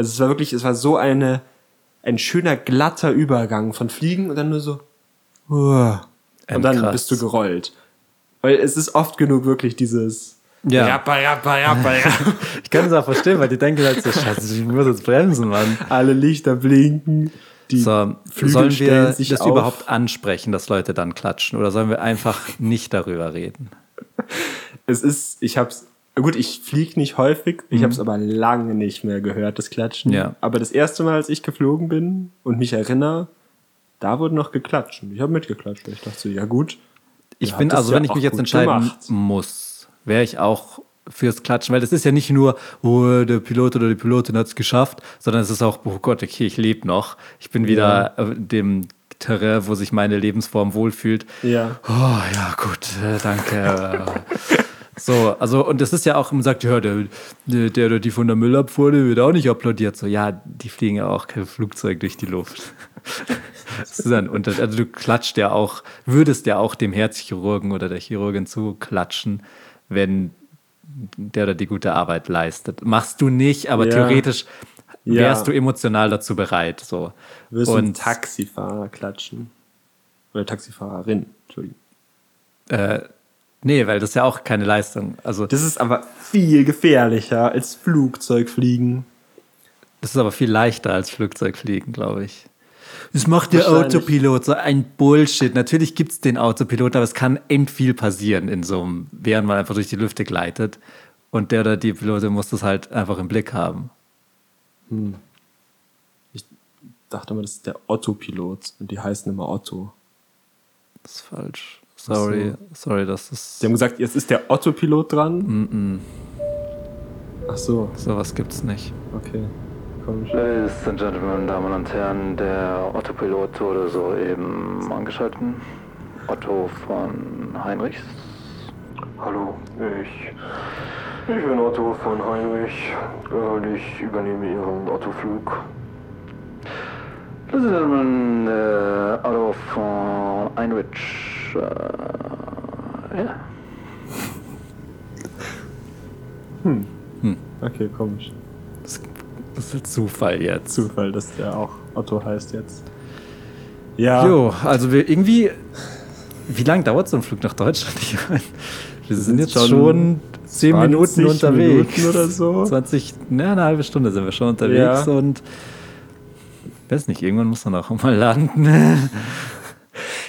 Also es war wirklich, es war so eine ein schöner glatter Übergang von Fliegen und dann nur so uah, und dann Endkrass. bist du gerollt. Weil es ist oft genug wirklich dieses Ja. Rappa, rappa, rappa, rappa. *laughs* Ich kann es auch verstehen, weil die denken halt so, scheiße, ich muss jetzt bremsen, Mann. alle Lichter blinken. Die So, Flügel sollen wir sich das auf. überhaupt ansprechen, dass Leute dann klatschen? Oder sollen wir einfach nicht darüber reden? Es ist, ich hab's, gut, ich fliege nicht häufig, ich hab's aber lange nicht mehr gehört, das Klatschen. Mhm. Ja. Aber das erste Mal, als ich geflogen bin und mich erinnere, da wurde noch geklatscht. Und Ich habe mitgeklatscht. Ich dachte so, ja gut. Ich habt also es wenn ja ich mich jetzt entscheiden gemacht. muss, wäre ich auch fürs Klatschen, weil das ist ja nicht nur, oh, der Pilot oder die Pilotin hat es geschafft, sondern es ist auch, oh Gott, okay, ich lebe noch. Ich bin wieder äh, dem Terrain, wo sich meine Lebensform wohlfühlt. Ja. Oh ja, gut, äh, danke. *laughs* so, also, und das ist ja auch, man sagt, ja, der, der, der oder die von der Müllabfuhr, der wird auch nicht applaudiert. So, ja, die fliegen ja auch kein Flugzeug durch die Luft. *laughs* das ist ein Unterschied. Also, du klatscht ja auch, würdest ja auch dem Herzchirurgen oder der Chirurgin zuklatschen, wenn der oder die gute Arbeit leistet. Machst du nicht, aber Ja. theoretisch Ja. wärst du emotional dazu bereit. So. Einen Und Taxifahrer klatschen? Oder Taxifahrerin, Entschuldigung. äh, nee, weil das ist ja auch keine Leistung. Also Das ist aber viel gefährlicher als Flugzeugfliegen. Das ist aber viel leichter als Flugzeugfliegen, glaube ich. Das macht der. Autopilot, so ein Bullshit. Natürlich gibt es den Autopilot, aber es kann end viel passieren in so einem, während man einfach durch die Lüfte gleitet. Und der oder die Pilotin muss das halt einfach im Blick haben. dachte immer, das ist der Otto-Pilot und die heißen immer Otto. Das ist falsch. Sorry, sorry, das ist. Die haben gesagt, jetzt ist der Otto-Pilot dran. Ach so, Sowas gibt's nicht. okay. Komisch. Ladies and Gentlemen, Damen und Herren, der Otto-Pilot wurde soeben angeschalten. Otto von Heinrichs. Hallo, ich, ich bin Otto von Heinrich. Äh, Ich übernehme Ihren Otto-Flug. Ladies and Gentlemen, der Otto von Heinrich. Äh, ja. Okay, komisch. Das, das ist Zufall jetzt. Zufall, dass der auch Otto heißt jetzt. Ja, Jo, also wir irgendwie. Wie lange dauert so ein Flug nach Deutschland? Ich meine, wir sind jetzt schon schon 10 Minuten 20 unterwegs. Minuten oder so. 20, na, eine halbe Stunde sind wir schon unterwegs Ja. und. Weiß nicht, irgendwann muss man auch mal landen.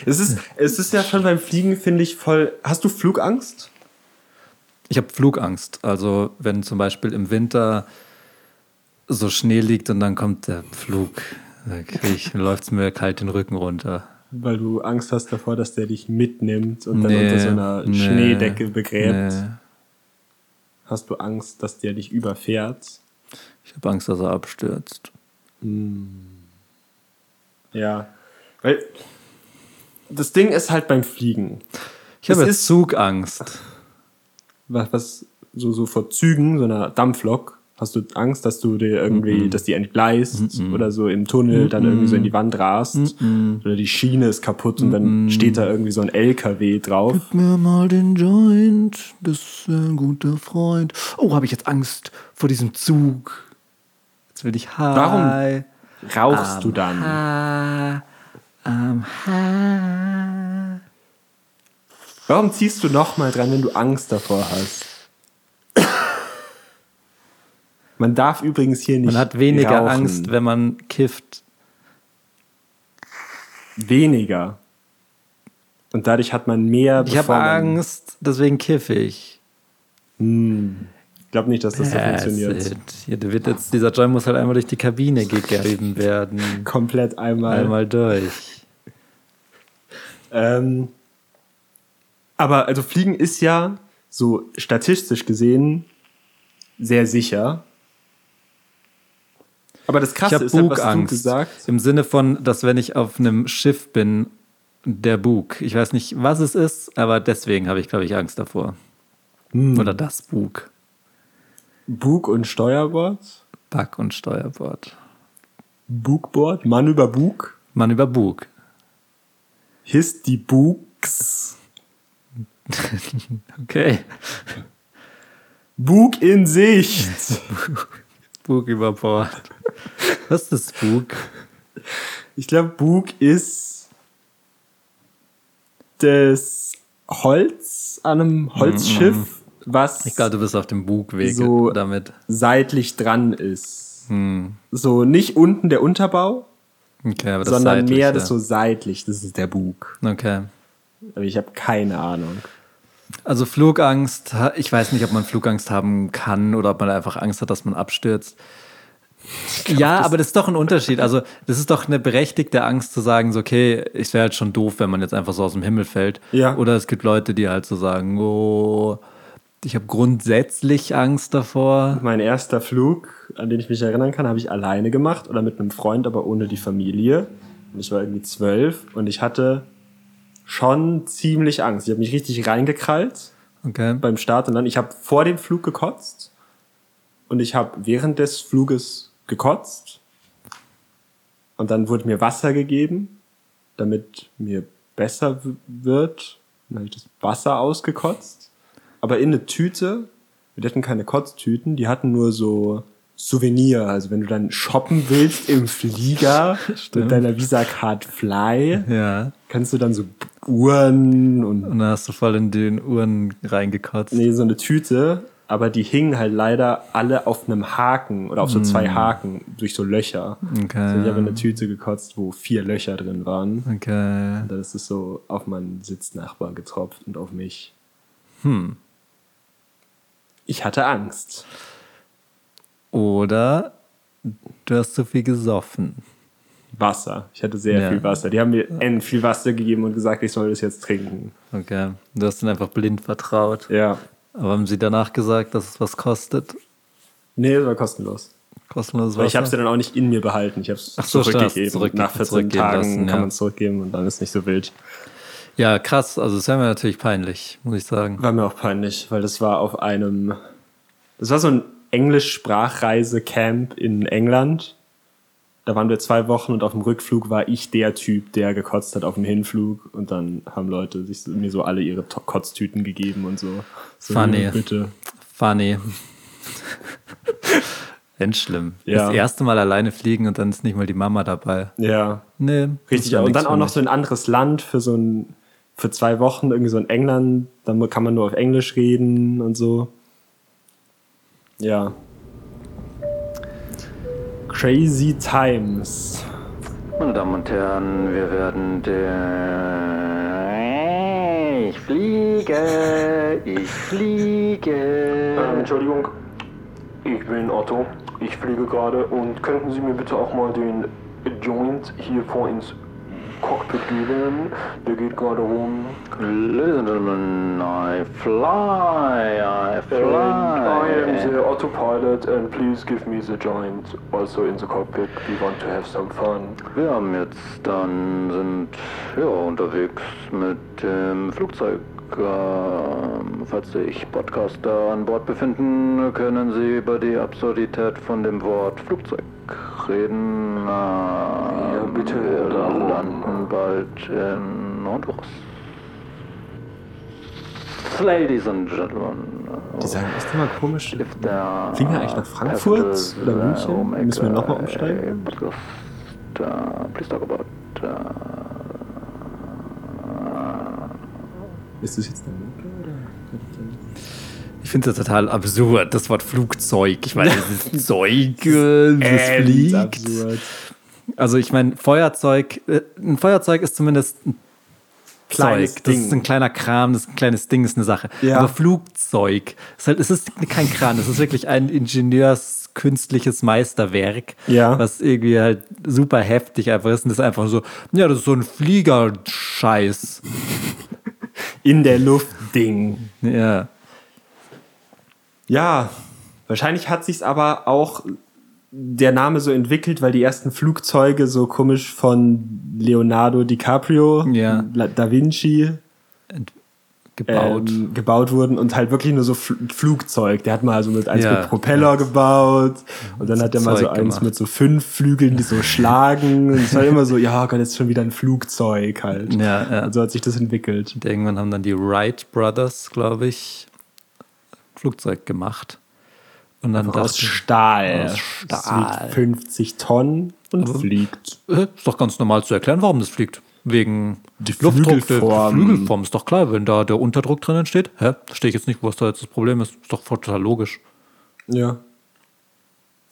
Es ist, es ist ja schon beim Fliegen, finde ich, voll. Hast du Flugangst? Ich habe Flugangst. Also, wenn zum Beispiel im Winter so Schnee liegt und dann kommt der Flug, da krieg ich, läuft es mir kalt den Rücken runter. Weil du Angst hast davor, dass der dich mitnimmt und dann Nee, unter so einer nee, Schneedecke begräbt. Nee. Hast du Angst, dass der dich überfährt? Ich habe Angst, dass er abstürzt. Ja. Weil das Ding ist halt beim Fliegen. Ich habe jetzt Zugangst. Was, was so, so vor Zügen, so einer Dampflok, hast du Angst, dass du dir irgendwie, dass die entgleist oder so im Tunnel dann irgendwie so in die Wand rast oder die Schiene ist kaputt und dann steht da irgendwie so ein LKW drauf. mir mal den Joint, das ist ein guter Freund. Oh, habe ich jetzt Angst vor diesem Zug. Jetzt will ich hi. Warum Rauchst du dann? Ha, am ha. Warum ziehst du noch mal dran, wenn du Angst davor hast? Man darf übrigens hier nicht Man hat weniger rauchen. Angst, wenn man kifft. Weniger. Und dadurch hat man mehr. Ich habe Angst, deswegen kiffe ich. Ich glaube nicht, dass das so funktioniert. Hier, wird jetzt, dieser Joint muss halt einmal durch die Kabine gegeben *laughs* werden. Komplett einmal. Einmal durch. Ähm, aber also Fliegen ist ja so statistisch gesehen sehr sicher. Aber das Ich Krasse habe ist halt, was du Bugangst. gesagt Im Sinne von, dass wenn ich auf einem Schiff bin, der Bug. Ich weiß nicht, was es ist, aber deswegen habe ich, glaube ich, Angst davor. Hm. Oder das Bug. Bug und Steuerbord. Back- und Steuerbord. Bugboard, Mann über Bug. Mann über Bug. Hisst die Bugs. *laughs* Okay. Bug in Sicht. *laughs* Bug über Bord. Was ist Bug? Ich glaube, Bug ist das Holz an einem Holzschiff, was Ich glaube, du bist auf dem Bugweg So- damit. seitlich dran ist. So nicht unten der Unterbau, Okay, aber das sondern seitliche. mehr das so seitlich. Das ist der Bug. Okay. Aber ich habe keine Ahnung. Also Flugangst, ich weiß nicht, ob man Flugangst haben kann oder ob man einfach Angst hat, dass man abstürzt. Ja, aber das ist doch ein Unterschied. Also, das ist doch eine berechtigte Angst zu sagen, so, okay, es wäre halt schon doof, wenn man jetzt einfach so aus dem Himmel fällt. Ja. Oder es gibt Leute, die halt so sagen, oh, ich habe grundsätzlich Angst davor. Mein erster Flug, an den ich mich erinnern kann, habe ich alleine gemacht oder mit einem Freund, aber ohne die Familie. Und ich war irgendwie zwölf und ich hatte schon ziemlich Angst. Ich habe mich richtig reingekrallt Okay. beim Start und dann, ich habe vor dem Flug gekotzt und ich habe während des Fluges gekotzt und dann wurde mir Wasser gegeben, damit mir besser wird. Dann habe ich das Wasser ausgekotzt, aber in eine Tüte. Wir hatten keine Kotztüten, die hatten nur so Souvenir. Also wenn du dann shoppen willst im Flieger *laughs* mit deiner Visa Card Fly, Ja. kannst du dann so Uhren und Und dann hast du voll in den Uhren reingekotzt. Nee, so eine Tüte, aber die hingen halt leider alle auf einem Haken oder auf so zwei Haken durch so Löcher. Okay. Also ich habe eine Tüte gekotzt, wo vier Löcher drin waren. Okay. Und dann ist es so auf meinen Sitznachbarn getropft und auf mich. Hm. Ich hatte Angst. Oder Du hast zu viel gesoffen. Wasser. Ich hatte sehr Ja. viel Wasser. Die haben mir end viel Wasser gegeben und gesagt, ich soll das jetzt trinken. Okay. Du hast ihnen einfach blind vertraut. Ja. Aber haben sie danach gesagt, dass es was kostet? Nee, das war kostenlos. Kostenloses Weil Wasser? ich habe es ja dann auch nicht in mir behalten. Ich habe es Ach so, zurückgegeben. zurück- Nach 14 zurückgeben Tagen lassen, kann ja. man es zurückgeben und dann ist nicht so wild. Ja, krass. Also, es wäre mir natürlich peinlich, muss ich sagen. War mir auch peinlich, weil das war auf einem. Das war so ein Englisch-Sprachreise-Camp in England. Da waren wir zwei Wochen und auf dem Rückflug war ich der Typ, der gekotzt hat auf dem Hinflug. Und dann haben Leute sich mir so alle ihre Kotztüten gegeben und so. so Funny. Bitte. Funny. *laughs* End schlimm. Ja. Das erste Mal alleine fliegen und dann ist nicht mal die Mama dabei. Ja, Nee. richtig. Und dann auch noch so ein anderes Land für so ein, für zwei Wochen, irgendwie so in England. Dann kann man nur auf Englisch reden und so. Ja. Crazy Times. Meine Damen und Herren, wir werden der. Ich fliege, ich fliege. Ähm, Entschuldigung, ich bin Otto. Ich fliege gerade und könnten Sie mir bitte auch mal den Joint hier vor ins Cockpit geben? Der geht gerade rum. Ladies and gentlemen, I fly, I And I am fly. the autopilot and please give me the joint also in the cockpit. We want to have some fun. Wir haben jetzt dann sind ja unterwegs mit dem Flugzeug. Ähm, falls sich Podcaster an Bord befinden, können Sie über die Absurdität von dem Wort Flugzeug reden. ja, bitte. Wir landen bald in Honduras. Ladies and Gentlemen. Die sagen echt immer komisch. Fliegen wir eigentlich nach Frankfurt oder München? Müssen wir noch mal a umsteigen? uh, please talk about uh, Ist das jetzt der Motor oder? Ich finde das total absurd, das Wort Flugzeug. Ich meine, *laughs* das ist Zeug, das fliegt. absurd. Also ich meine, Feuerzeug, äh, ein Feuerzeug ist zumindest ein Kleines Zeug. Das Ding. ist ein kleiner Kram, das ist ein kleines Ding, das ist eine Sache. Ja. Aber Flugzeug, ist halt, es ist kein Kran, es ist wirklich ein ingenieurskünstliches Meisterwerk, Ja. was irgendwie halt super heftig einfach ist. Und das ist einfach so, ja, das ist so ein Fliegerscheiß. In der Luft Ding. Ja. Ja, wahrscheinlich hat sich's aber auch der Name so entwickelt, weil die ersten Flugzeuge so komisch von Leonardo DiCaprio, Ja. Da Vinci Gebaut. ähm, gebaut wurden und halt wirklich nur so Fl Flugzeug. Der hat mal so mit eins Ja. mit Propeller gebaut und dann So hat er mal so Zeug eins gemacht. mit so fünf Flügeln, die so *laughs* schlagen. Und es war immer so, ja Gott, jetzt schon wieder ein Flugzeug halt. Ja, ja. Und so hat sich das entwickelt. Und irgendwann haben dann die Wright Brothers, glaube ich, Flugzeug gemacht. Und dann Aus Stahl. Aus Das Stahl. wiegt 50 Tonnen und fliegt. äh, ist doch ganz normal zu erklären, warum das fliegt. Wegen Die Luftdruck, der Flügelform. Flügelform. Ist doch klar, wenn da der Unterdruck drin entsteht. Hä? Verstehe ich jetzt nicht, was da jetzt das Problem ist. Ist doch total logisch. Ja.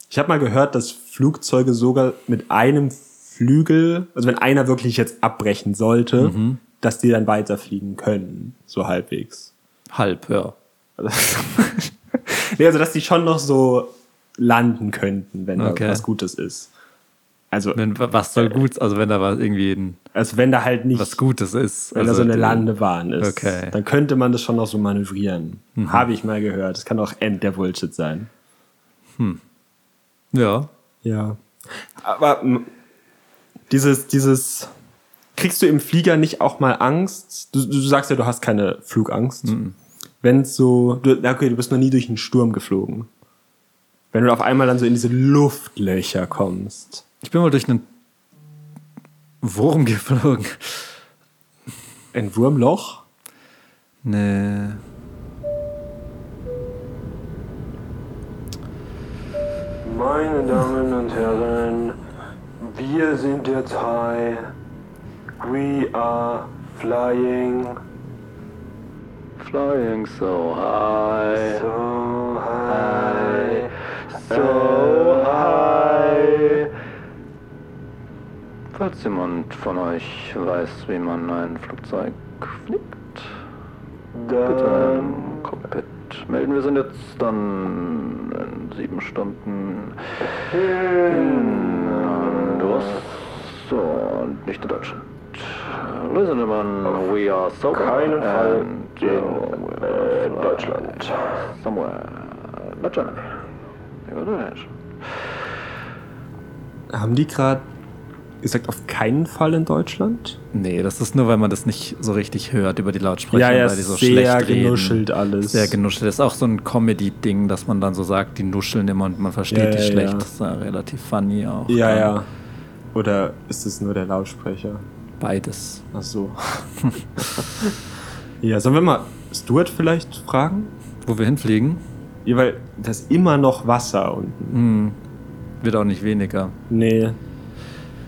Ich habe mal gehört, dass Flugzeuge sogar mit einem Flügel, also wenn einer wirklich jetzt abbrechen sollte, dass die dann weiterfliegen können, so halbwegs. Halb, ja. Also, *laughs* nee, also dass die schon noch so landen könnten, wenn Okay. da was Gutes ist. Also, Wenn, was soll gut, also wenn da was irgendwie ein, also wenn da halt nicht, was Gutes ist. wenn da also so eine die- Landebahn ist, Okay. dann könnte man das schon noch so manövrieren. Habe ich mal gehört. Das kann auch end der Bullshit sein. Ja. Ja. Aber dieses, dieses, kriegst du im Flieger nicht auch mal Angst? Du, du sagst ja, du hast keine Flugangst. Wenn es so, du, na okay, du bist noch nie durch einen Sturm geflogen. Wenn du auf einmal dann so in diese Luftlöcher kommst. Ich bin mal durch einen Wurm *laughs* geflogen. Ein Wurmloch? Nee. Meine Damen und Herren, wir sind jetzt high. We are flying Flying so high, so high, so high. Falls jemand von euch weiß, wie man ein Flugzeug fliegt, Bitte im Cockpit melden. Wir sind jetzt dann in sieben Stunden in Honduras und nicht in Deutschland. Listen, man, we are so keinen Fall and, in uh, äh, Deutschland. Somewhere. Deutschland. Haben die gerade gesagt, auf keinen Fall in Deutschland? Nee, das ist nur, weil man das nicht so richtig hört über die Lautsprecher, Ja, ja, weil die so sehr schlecht reden. genuschelt alles. Sehr genuschelt. Das ist auch so ein Comedy-Ding, dass man dann so sagt, die nuscheln immer und man versteht Ja, die ja, schlecht. ja. Das ist ja relativ funny auch. Ja, Ähm, ja. Oder ist es nur der Lautsprecher? Beides. Ach so. *laughs* ja, sollen wir mal Stuart vielleicht fragen? Wo wir hinfliegen, Ja, weil da ist immer noch Wasser unten. hm, wird auch nicht weniger. Nee.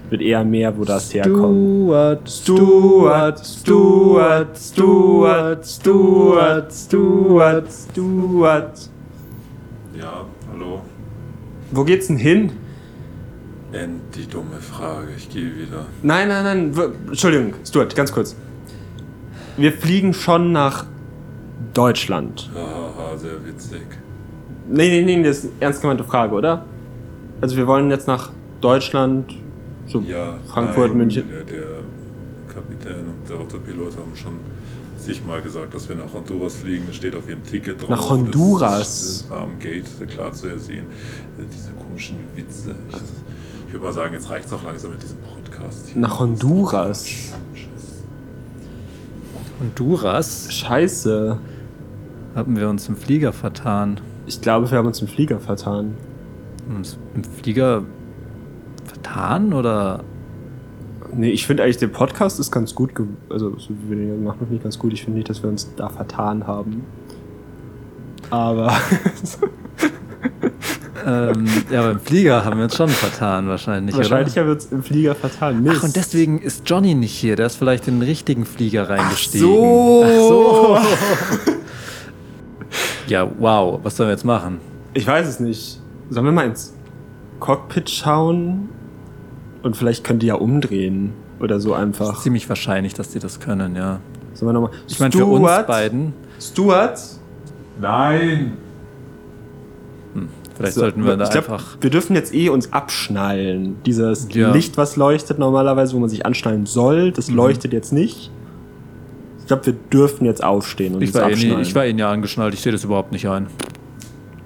Wird eher mehr, wo das herkommt. Stuart, Stuart, Stuart, Stuart, Stuart, Stuart, Stuart. Ja, hallo. Wo geht's denn hin? End die dumme Frage. Ich gehe wieder. Nein, nein, nein. Entschuldigung, Stuart, ganz kurz. Wir fliegen schon nach Deutschland. Haha, sehr witzig. Nee, nee, nee, das ist eine ernst gemeinte Frage, oder? Also wir wollen jetzt nach Deutschland, so Ja, Frankfurt, nein, München. Der, der Kapitän und der Autopilot haben schon sich mal gesagt, dass wir nach Honduras fliegen. Das steht auf ihrem Ticket drauf. Nach Honduras? Das ist am Gate klar zu ersehen. Diese komischen Witze. Ich, ich würde mal sagen, jetzt reicht es auch langsam mit diesem Podcast. hier. Nach Honduras? Honduras Scheiße. haben wir uns im Flieger vertan. Ich glaube, wir haben uns im Flieger vertan. Uns im Flieger vertan oder Nee, ich finde eigentlich, der Podcast ist ganz gut. ge- Also, wir machen, ich ganz gut. Ich finde nicht, dass wir uns da vertan haben. Aber. *laughs* *laughs* ähm, ja, beim Flieger haben wir uns schon vertan wahrscheinlich, wahrscheinlich oder? haben wir uns im Flieger vertan. Mist. Ach, und deswegen ist Johnny nicht hier. Der ist vielleicht in den richtigen Flieger reingestiegen. so. Ach so. ja, wow. Was sollen wir jetzt machen? Ich weiß es nicht. Sollen wir mal ins Cockpit schauen? Und vielleicht könnt ihr ja umdrehen. Oder so einfach. Ziemlich wahrscheinlich, dass die das können, ja. Sollen wir nochmal. Ich meine, für uns beiden, Stuart? Nein! Vielleicht So, sollten wir da ich glaub, einfach. Wir dürfen jetzt eh uns abschnallen. Dieses Ja. Licht, was leuchtet normalerweise, wo man sich anschnallen soll, das Mhm. leuchtet jetzt nicht. Ich glaube, wir dürfen jetzt aufstehen und Ich uns war, eh abschnallen. ich war eh nie angeschnallt. Ich sehe das überhaupt nicht ein.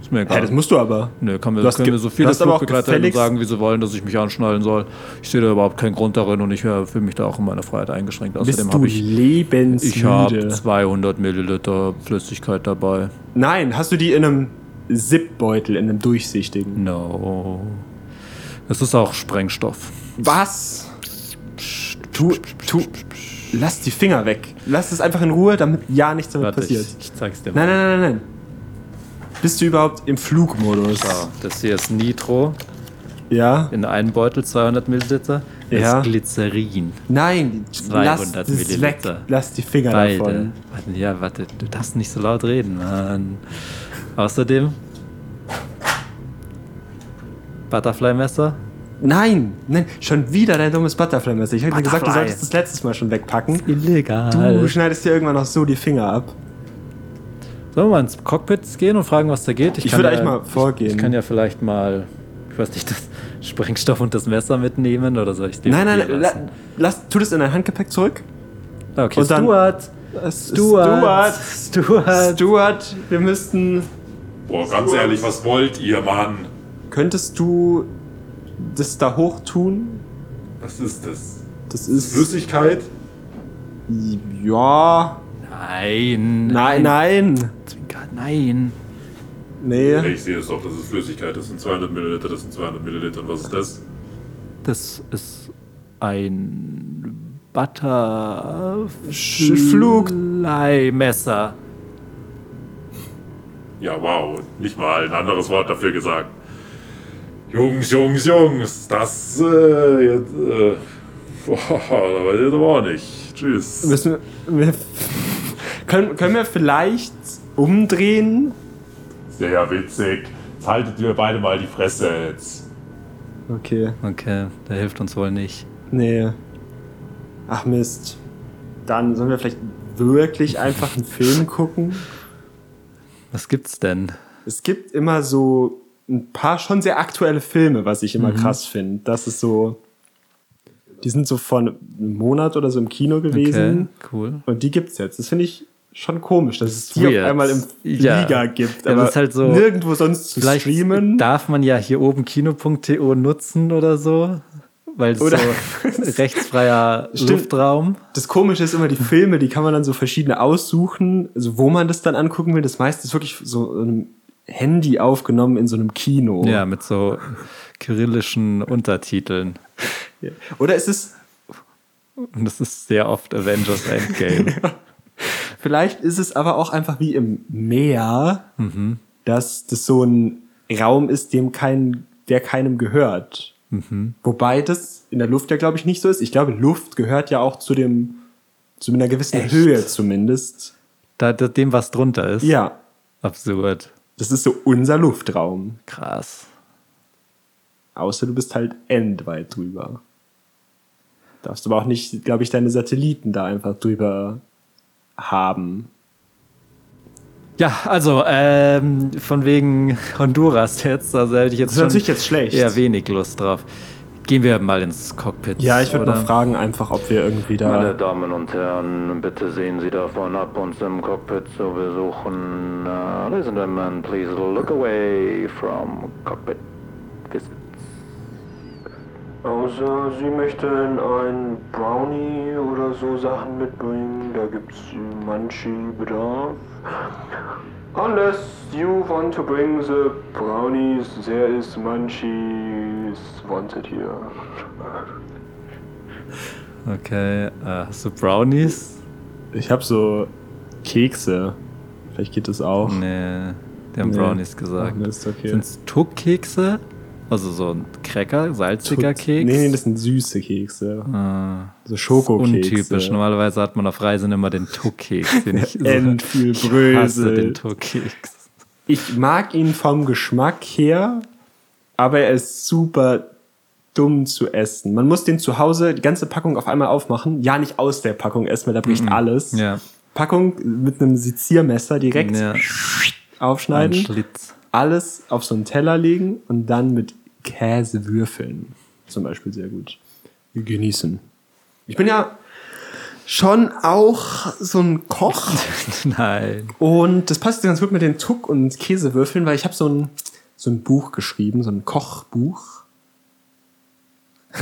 Ist mir egal. Hä, das musst du aber. Nö, kann mir, Du hast können mir so viele Flugbegleiter sagen, wie sie wollen, dass ich mich anschnallen soll. Ich sehe da überhaupt keinen Grund darin und ich äh, fühle mich da auch in meiner Freiheit eingeschränkt. Außerdem habe ich, lebensmüde? ich habe 200 Milliliter Flüssigkeit dabei. Nein, hast du die in einem Zip-Beutel, in einem durchsichtigen? No. Das ist auch Sprengstoff. Was? Tu, tu, lass die Finger weg. Lass es einfach in Ruhe, damit ja nichts damit Warte, passiert. ich, ich zeig's dir Nein, mal. nein, nein, nein, nein. Bist du überhaupt im Flugmodus? So, das hier ist Nitro Ja? in einem Beutel 200 Milliliter. Das Ja. ist Glycerin. Nein, 200 lass das Milliliter. weg. Lass die Finger Beide. davon. Warte, ja, warte, du darfst nicht so laut reden, Mann. Außerdem Butterfly-Messer. Nein, nein, schon wieder dein dummes Butterfly-Messer. Ich habe dir gesagt, du Butterfly. solltest das letztes Mal schon wegpacken. Illegal. Du schneidest dir irgendwann noch so die Finger ab. Sollen wir mal ins Cockpit gehen und fragen, was da geht? Ich kann würde ja, eigentlich mal vorgehen. Ich kann ja vielleicht mal, ich weiß nicht, das Sprengstoff und das Messer mitnehmen oder soll ich es Nein, nein, nein, la, lass, tu das in dein Handgepäck zurück. Okay, und dann- Stuart. Stuart. Stuart. Stuart, wir müssten. Boah, ganz ehrlich, was wollt ihr, Mann? Könntest du das da hoch tun? Was ist das? Das ist. Flüssigkeit? Ja. Nein. Nein, nein. Zwinker, nein. Nee. Ich sehe es doch, das ist Flüssigkeit. Das sind 200 Milliliter, das sind 200 Milliliter. Und was ist das? Das ist ein Butterfly Flug. Messer. Ja, wow. Nicht mal ein anderes Wort dafür gesagt. Jungs, Jungs, Jungs, das, äh, jetzt, äh, boah, da weiß ich aber auch nicht. Tschüss. Müssen wir, wir *laughs* können, können wir vielleicht umdrehen? Sehr witzig. Jetzt haltet ihr beide mal die Fresse jetzt. Okay. Okay, der hilft uns wohl nicht. Nee. Ach Mist. Dann sollen wir vielleicht wirklich einfach einen Film gucken. Was gibt's denn? Es gibt immer so ein paar schon sehr aktuelle Filme, was ich immer Mhm. krass finde. Das ist so, die sind so vor einem Monat oder so im Kino gewesen. Okay, cool. Und die gibt's jetzt. Das finde ich schon komisch, dass es die Weird. auf einmal im Ja. Flieger gibt. Ja, aber das ist halt so- nirgendwo sonst zu streamen. darf man ja hier oben kino.to nutzen oder so, weil es Oder- so *laughs* rechtsfreier. Luftraum. Das Komische ist immer, die Filme, die kann man dann so verschiedene aussuchen, also wo man das dann angucken will. Das meiste ist wirklich so in einem Handy aufgenommen in so einem Kino. Ja, mit so kyrillischen Untertiteln. Oder ist es, Und das ist sehr oft Avengers Endgame. *laughs* vielleicht ist es aber auch einfach wie im Meer, Mhm. dass das so ein Raum ist, dem kein, der keinem gehört. Mhm. Wobei das in der Luft ja, glaube ich, nicht so ist. Ich glaube, Luft gehört ja auch zu dem, zu einer gewissen Echt? Höhe zumindest. da, dem, was drunter ist. Ja, Absurd. das ist so unser Luftraum. Krass. Außer du bist halt endweit drüber. Darfst aber auch nicht, glaube ich, deine Satelliten da einfach drüber haben. Ja, also, ähm, von wegen Honduras jetzt, also hätte ich jetzt Das ist natürlich schon jetzt schlecht. eher wenig Lust drauf. Gehen wir mal ins Cockpit. Ja, ich würde mal fragen, einfach, ob wir irgendwie da. Meine Damen und Herren, bitte sehen Sie davon ab, uns im Cockpit zu besuchen. Uh, ladies and gentlemen, please look away from cockpit visits. Außer Sie möchten ein Brownie oder so Sachen mitbringen, da gibt's manche Bedarf. Unless you want to bring the brownies, there is munchies wanted here. Okay, äh, hast du Brownies? Ich habe so Kekse. Vielleicht geht das auch. Nee, die haben Nee. Brownies gesagt. Mist, okay. Sind's Tuck-Kekse? Also so ein Cracker, salziger Tut- Keks? Nee, nee, das sind süße Kekse. Ah, So Schokokekse. untypisch. Normalerweise hat man auf Reisen immer den Tuck-Keks. den ich *laughs* so- End viel *laughs* Ich hasse den. Tuck-Keks. Ich mag ihn vom Geschmack her, aber er ist super dumm zu essen. Man muss den zu Hause die ganze Packung auf einmal aufmachen. Ja, nicht aus der Packung essen, weil da bricht alles. Ja, Packung mit einem Seziermesser direkt ja. Ein aufschneiden, Schlitz. Alles auf so einen Teller legen und dann mit Käsewürfeln zum Beispiel sehr gut genießen. Ich bin ja schon auch so ein Koch. *laughs* Nein. Und das passt ganz gut mit den Tuck- und Käsewürfeln, weil ich habe so ein, so ein Buch geschrieben, so ein Kochbuch. *laughs*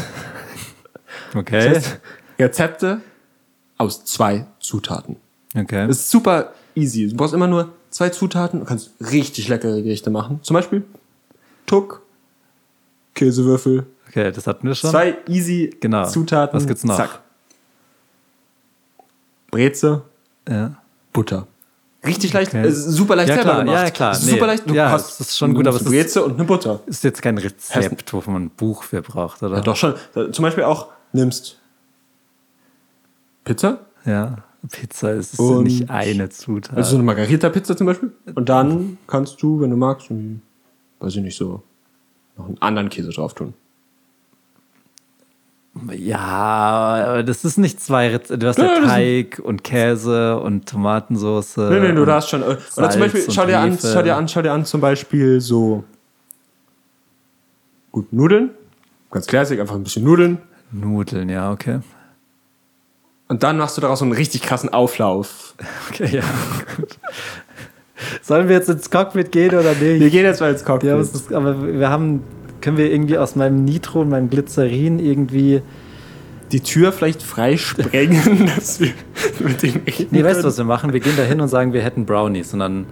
Okay. Das heißt, Rezepte aus zwei Zutaten. Okay. Das ist super easy. Du brauchst immer nur zwei Zutaten und kannst richtig leckere Gerichte machen. Zum Beispiel Tuck, Käsewürfel. Okay, das hatten wir schon. Zwei easy Genau. Zutaten. Was gibt's noch? Zack. Breze, Ja. Butter. Richtig leicht, Okay. äh, super leicht Ja, selber klar, gemacht. ja, klar. Nee. super leicht. Du Ja, hast das ist schon gut, aber es ist- Breze und eine Butter. Ist jetzt kein Rezept, wofür man ein Buch für braucht, oder? Ja, doch schon. Zum Beispiel auch nimmst Pizza, Ja. Pizza ist Und- nicht eine Zutat. also so eine Margarita-Pizza zum Beispiel. Und dann kannst du, wenn du magst, weiß ich nicht so, noch einen anderen Käse drauf tun. ja, aber das ist nicht zwei Rezepte. Du hast Ja, ja, das ist- Teig und Käse und Tomatensauce. Nee, nee, du darfst schon. Oder Salz zum Beispiel, schau dir an, schau dir an, schau dir an, zum Beispiel so gut Nudeln. Ganz classic, einfach ein bisschen Nudeln. Nudeln, ja, okay. Und dann machst du daraus so einen richtig krassen Auflauf. *laughs* Okay, ja. Sollen wir jetzt ins Cockpit gehen oder nicht? Wir gehen jetzt mal ins Cockpit. Ja, ist, aber wir haben, können wir irgendwie aus meinem Nitro und meinem Glycerin irgendwie. die Tür vielleicht freisprengen, *laughs* dass wir mit dem reden Nee, weißt du, was wir machen? Wir gehen da hin und sagen, wir hätten Brownies. Und dann,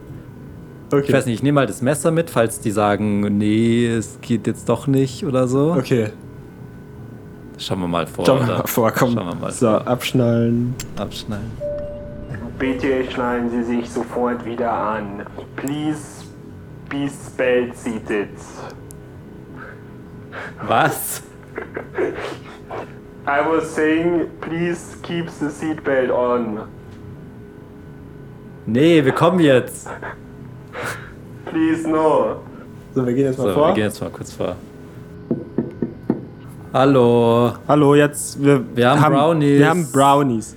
Okay. ich weiß nicht, ich nehme mal das Messer mit, falls die sagen, nee, es geht jetzt doch nicht oder so. Okay. Schauen wir mal vor. Schauen wir mal vor, komm. Schauen wir mal so, vor. abschnallen. Abschneiden. Bitte schneiden Sie sich sofort wieder an. Please be spell seated. Was? I was saying, please keep the seatbelt on. Nee, wir kommen jetzt. Please no. So, wir gehen jetzt mal So, vor. wir gehen jetzt mal kurz vor. Hallo. Hallo, jetzt, wir, Wir haben Brownies. Wir haben Brownies.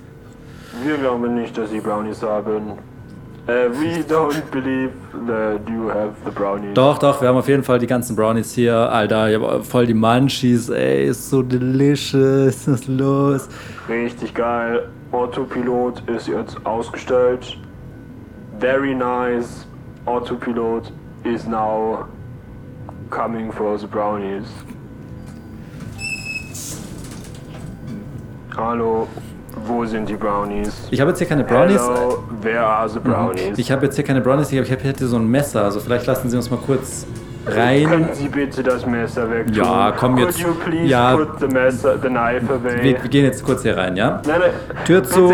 Wir glauben nicht, dass sie Brownies haben. Äh, we don't believe that you have the Brownies. Doch, doch, wir haben auf jeden Fall die ganzen Brownies hier. Alter, ich habe voll die Munchies. Ey, ist so delicious. Was ist los? Richtig geil. Autopilot ist jetzt ausgestellt. Very nice. Autopilot is now coming for the Brownies. Hallo, wo sind die Brownies? Ich habe jetzt hier keine Brownies. Hello, where are the Brownies? Ich habe jetzt hier keine Brownies, ich habe ich hier so ein Messer. Also vielleicht lassen Sie uns mal kurz rein. Können Sie bitte das Messer weg tun? Ja, komm Could jetzt. you please Ja. put the, messer, the knife away? Wir, wir gehen jetzt kurz hier rein, ja? Nein, nein. Tür zu,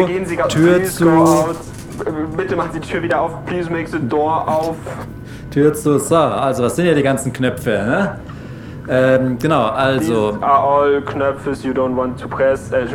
Tür zu. Bitte machen Sie die Tür wieder auf. Please make the door auf. Tür zu. So, also was sind hier die ganzen Knöpfe, ne? Ähm, genau, also. These are all Knöpfe you don't want to press. Äh,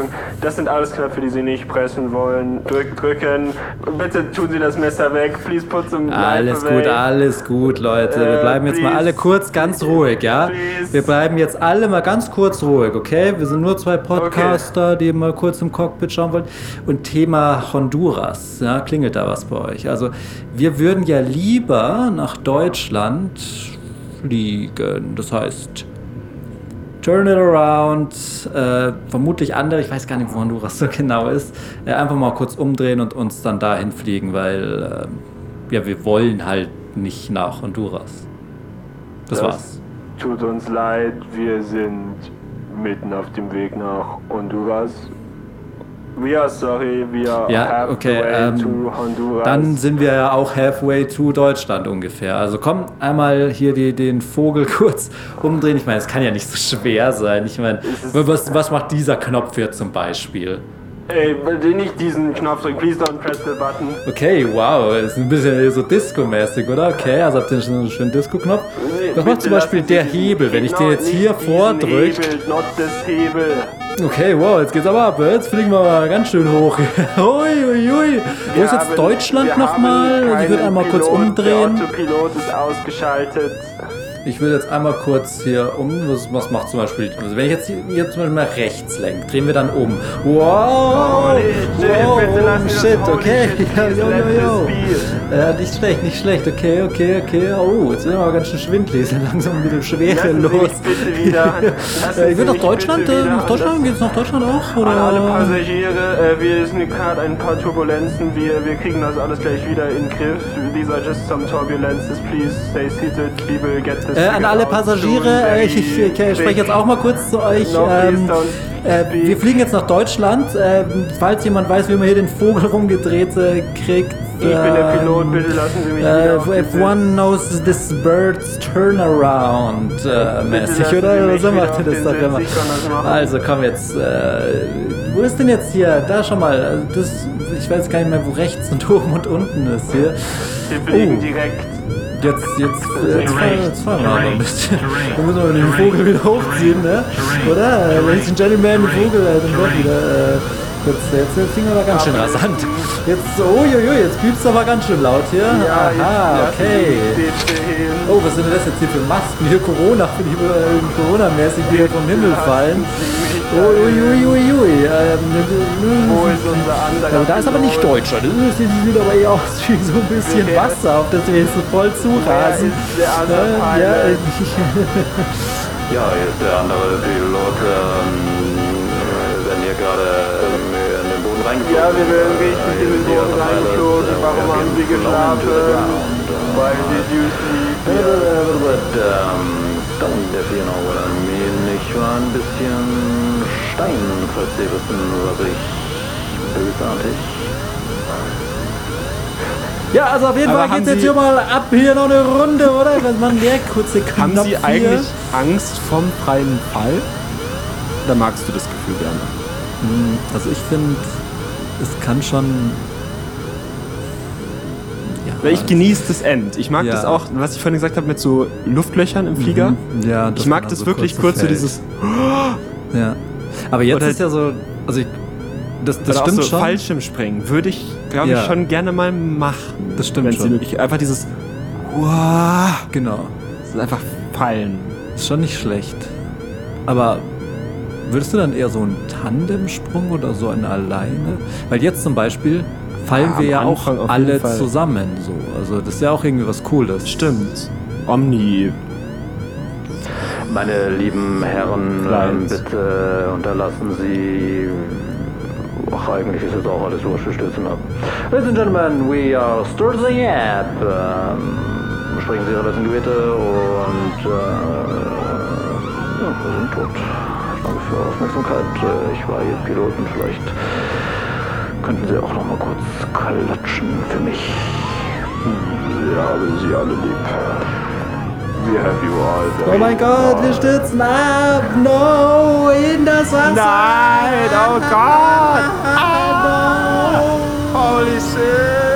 das sind alles Knöpfe, die Sie nicht pressen wollen. Drück, drücken. Bitte tun Sie das Messer weg. Please put some Alles knife away. gut, alles gut, Leute. Wir Äh, bleiben jetzt mal please. alle kurz ganz ruhig, ja? Please. Wir bleiben jetzt alle mal ganz kurz ruhig, okay? Wir sind nur zwei Podcaster, die mal kurz im Cockpit schauen wollen. Und Thema Honduras, ja? Klingelt da was bei euch? Also, wir würden ja lieber nach Deutschland fliegen. Das heißt, Turn it around, äh, vermutlich andere, ich weiß gar nicht, wo Honduras so genau ist, äh, einfach mal kurz umdrehen und uns dann dahin fliegen, weil äh, ja, wir wollen halt nicht nach Honduras. Das, Das- war's. Tut uns leid, wir sind mitten auf dem Weg nach Honduras. We are sorry, we are Ja, halfway okay, ähm, to Honduras. Dann sind wir ja auch halfway to Deutschland ungefähr. Also komm, einmal hier die, den Vogel *laughs* kurz umdrehen. Ich meine, es kann ja nicht so schwer sein. Ich meine, was, was macht dieser Knopf hier zum Beispiel? Ey, bitte nicht diesen Knopf drücken. Please don't press the button. Okay, wow, ist ein bisschen so Disco-mäßig, oder? Okay, also habt ihr schon einen schönen Disco-Knopf. Das macht zum Beispiel der Hebel, wenn ich den jetzt hier diesen vordrück. Hebel, not das Hebel. Okay, wow, jetzt geht's aber ab. Jetzt fliegen wir mal ganz schön hoch. *laughs* Ui, ui, ui. Wo ist jetzt Deutschland nochmal? haben Ich würde einmal kurz Pilot, umdrehen. Der Autopilot ist ausgeschaltet. Ich will jetzt einmal kurz hier um. Was, was macht zum Beispiel? Also wenn ich jetzt hier, hier zum Beispiel mal rechts lenke, drehen wir dann um. Wow! Shit, wow, bitte lassen Sie das shit, okay. Ja, yo, yo, yo. Ja, nicht schlecht, nicht schlecht. Okay, okay, okay. Oh, jetzt sind wir aber ganz schön schwindelig. *laughs* Ist langsam ein bisschen schwere los. *laughs* Äh, ich will nach Deutschland. Äh, nach an Deutschland? Geht's nach Deutschland auch? Oder? An alle Passagiere, äh, wir sind gerade ein paar Turbulenzen, wir, wir kriegen das alles gleich wieder in den Griff. These are just some turbulences, please stay seated, will get this Äh, an alle Passagiere, äh, ich, ich, ich, spreche jetzt auch mal kurz zu euch. Ähm, äh, wir fliegen jetzt nach Deutschland. Ähm, falls jemand weiß, wie man hier den Vogel rumgedreht äh, kriegt. Ich bin der ähm, Pilot, bitte lassen Sie mich Äh, if one knows this bird's turnaround äh, mäßig, oder? So macht ihr das doch immer. Also komm jetzt. Äh, wo ist denn jetzt hier? Da schon mal. Das, ich weiß gar nicht mehr, wo rechts und *laughs* oben und unten ist hier. Wir fliegen Oh. direkt. Jetzt, jetzt, jetzt, fahren, jetzt fahren wir aber ein bisschen. Dann müssen wir den Vogel wieder hochziehen, ne? Oder? Ladies and Gentlemen, Vogel dann doch wieder. Äh, jetzt, jetzt, jetzt ging aber ganz schön rasant. Jetzt, uiuiui, jetzt piepst aber ganz schön laut hier. Ja, Aha, jetzt okay. Oh, was sind denn das jetzt hier für Masken? Hier Corona, *laughs* für die äh, Corona-mäßig wieder vom Himmel fallen. Uiuiuiui. Ähm, Wo ist unser anderer also da ist aber nicht Pilot? Deutschland. Das sieht, sieht aber eher aus *laughs* wie so ein bisschen Wasser, auf das wir jetzt so voll zurasen. ist der andere Äh, ja, *laughs* Ja, ist der andere Pilot. Ähm, gerade ähm, in den Boden reingeflogen. Ja, wir werden richtig Äh, in den Boden. Pilot, Warum äh, haben Sie geschlafen? the ground. Why did you sleep? But, ähm, I mean. Ich war ein bisschen Stein, falls Sie wissen, was ich bösartig. ja, also auf jeden Aber Fall geht's jetzt Sie- hier mal ab. Hier noch eine Runde, oder? Wenn man der kurze Knopf Haben Sie hier. eigentlich Angst vom freien Fall? Oder magst du das Gefühl gerne? Also ich finde, es kann schon... Ja, Weil ich genieße das End. Ich mag Ja. das auch, was ich vorhin gesagt habe mit so Luftlöchern im Flieger. ja, Ich mag das so wirklich kurz so dieses Ja. Aber jetzt Oder- ist ja so, also ich, das, das stimmt auch so schon. Fallschirmspringen. Würde ich, glaube Ja. ich, schon gerne mal machen. Das stimmt schon. möglich Einfach dieses wow, Genau. das ist einfach fallen. Ist schon nicht schlecht. Aber würdest du dann eher so einen Tandemsprung oder so eine alleine? Weil jetzt zum Beispiel fallen Ja, wir ja Anfang auch alle zusammen so. Also das ist ja auch irgendwie was Cooles. Stimmt. Omni. Meine lieben Herren, ähm, Kleins. bitte unterlassen Sie. Ach, eigentlich ist jetzt auch alles wurscht, wir stürzen ab. Ladies and Gentlemen, we are stürzen ab. Ähm, sprechen Sie Ihre letzten Gebete und äh, ja, wir sind tot. Für Aufmerksamkeit. Ich war Ihr Pilot und vielleicht könnten Sie auch noch mal kurz klatschen für mich. Wir haben sie alle lieb. We have you all. Oh mein Gott, wir stürzen ab! No! In das Wasser! Nein, oh Gott! Holy shit!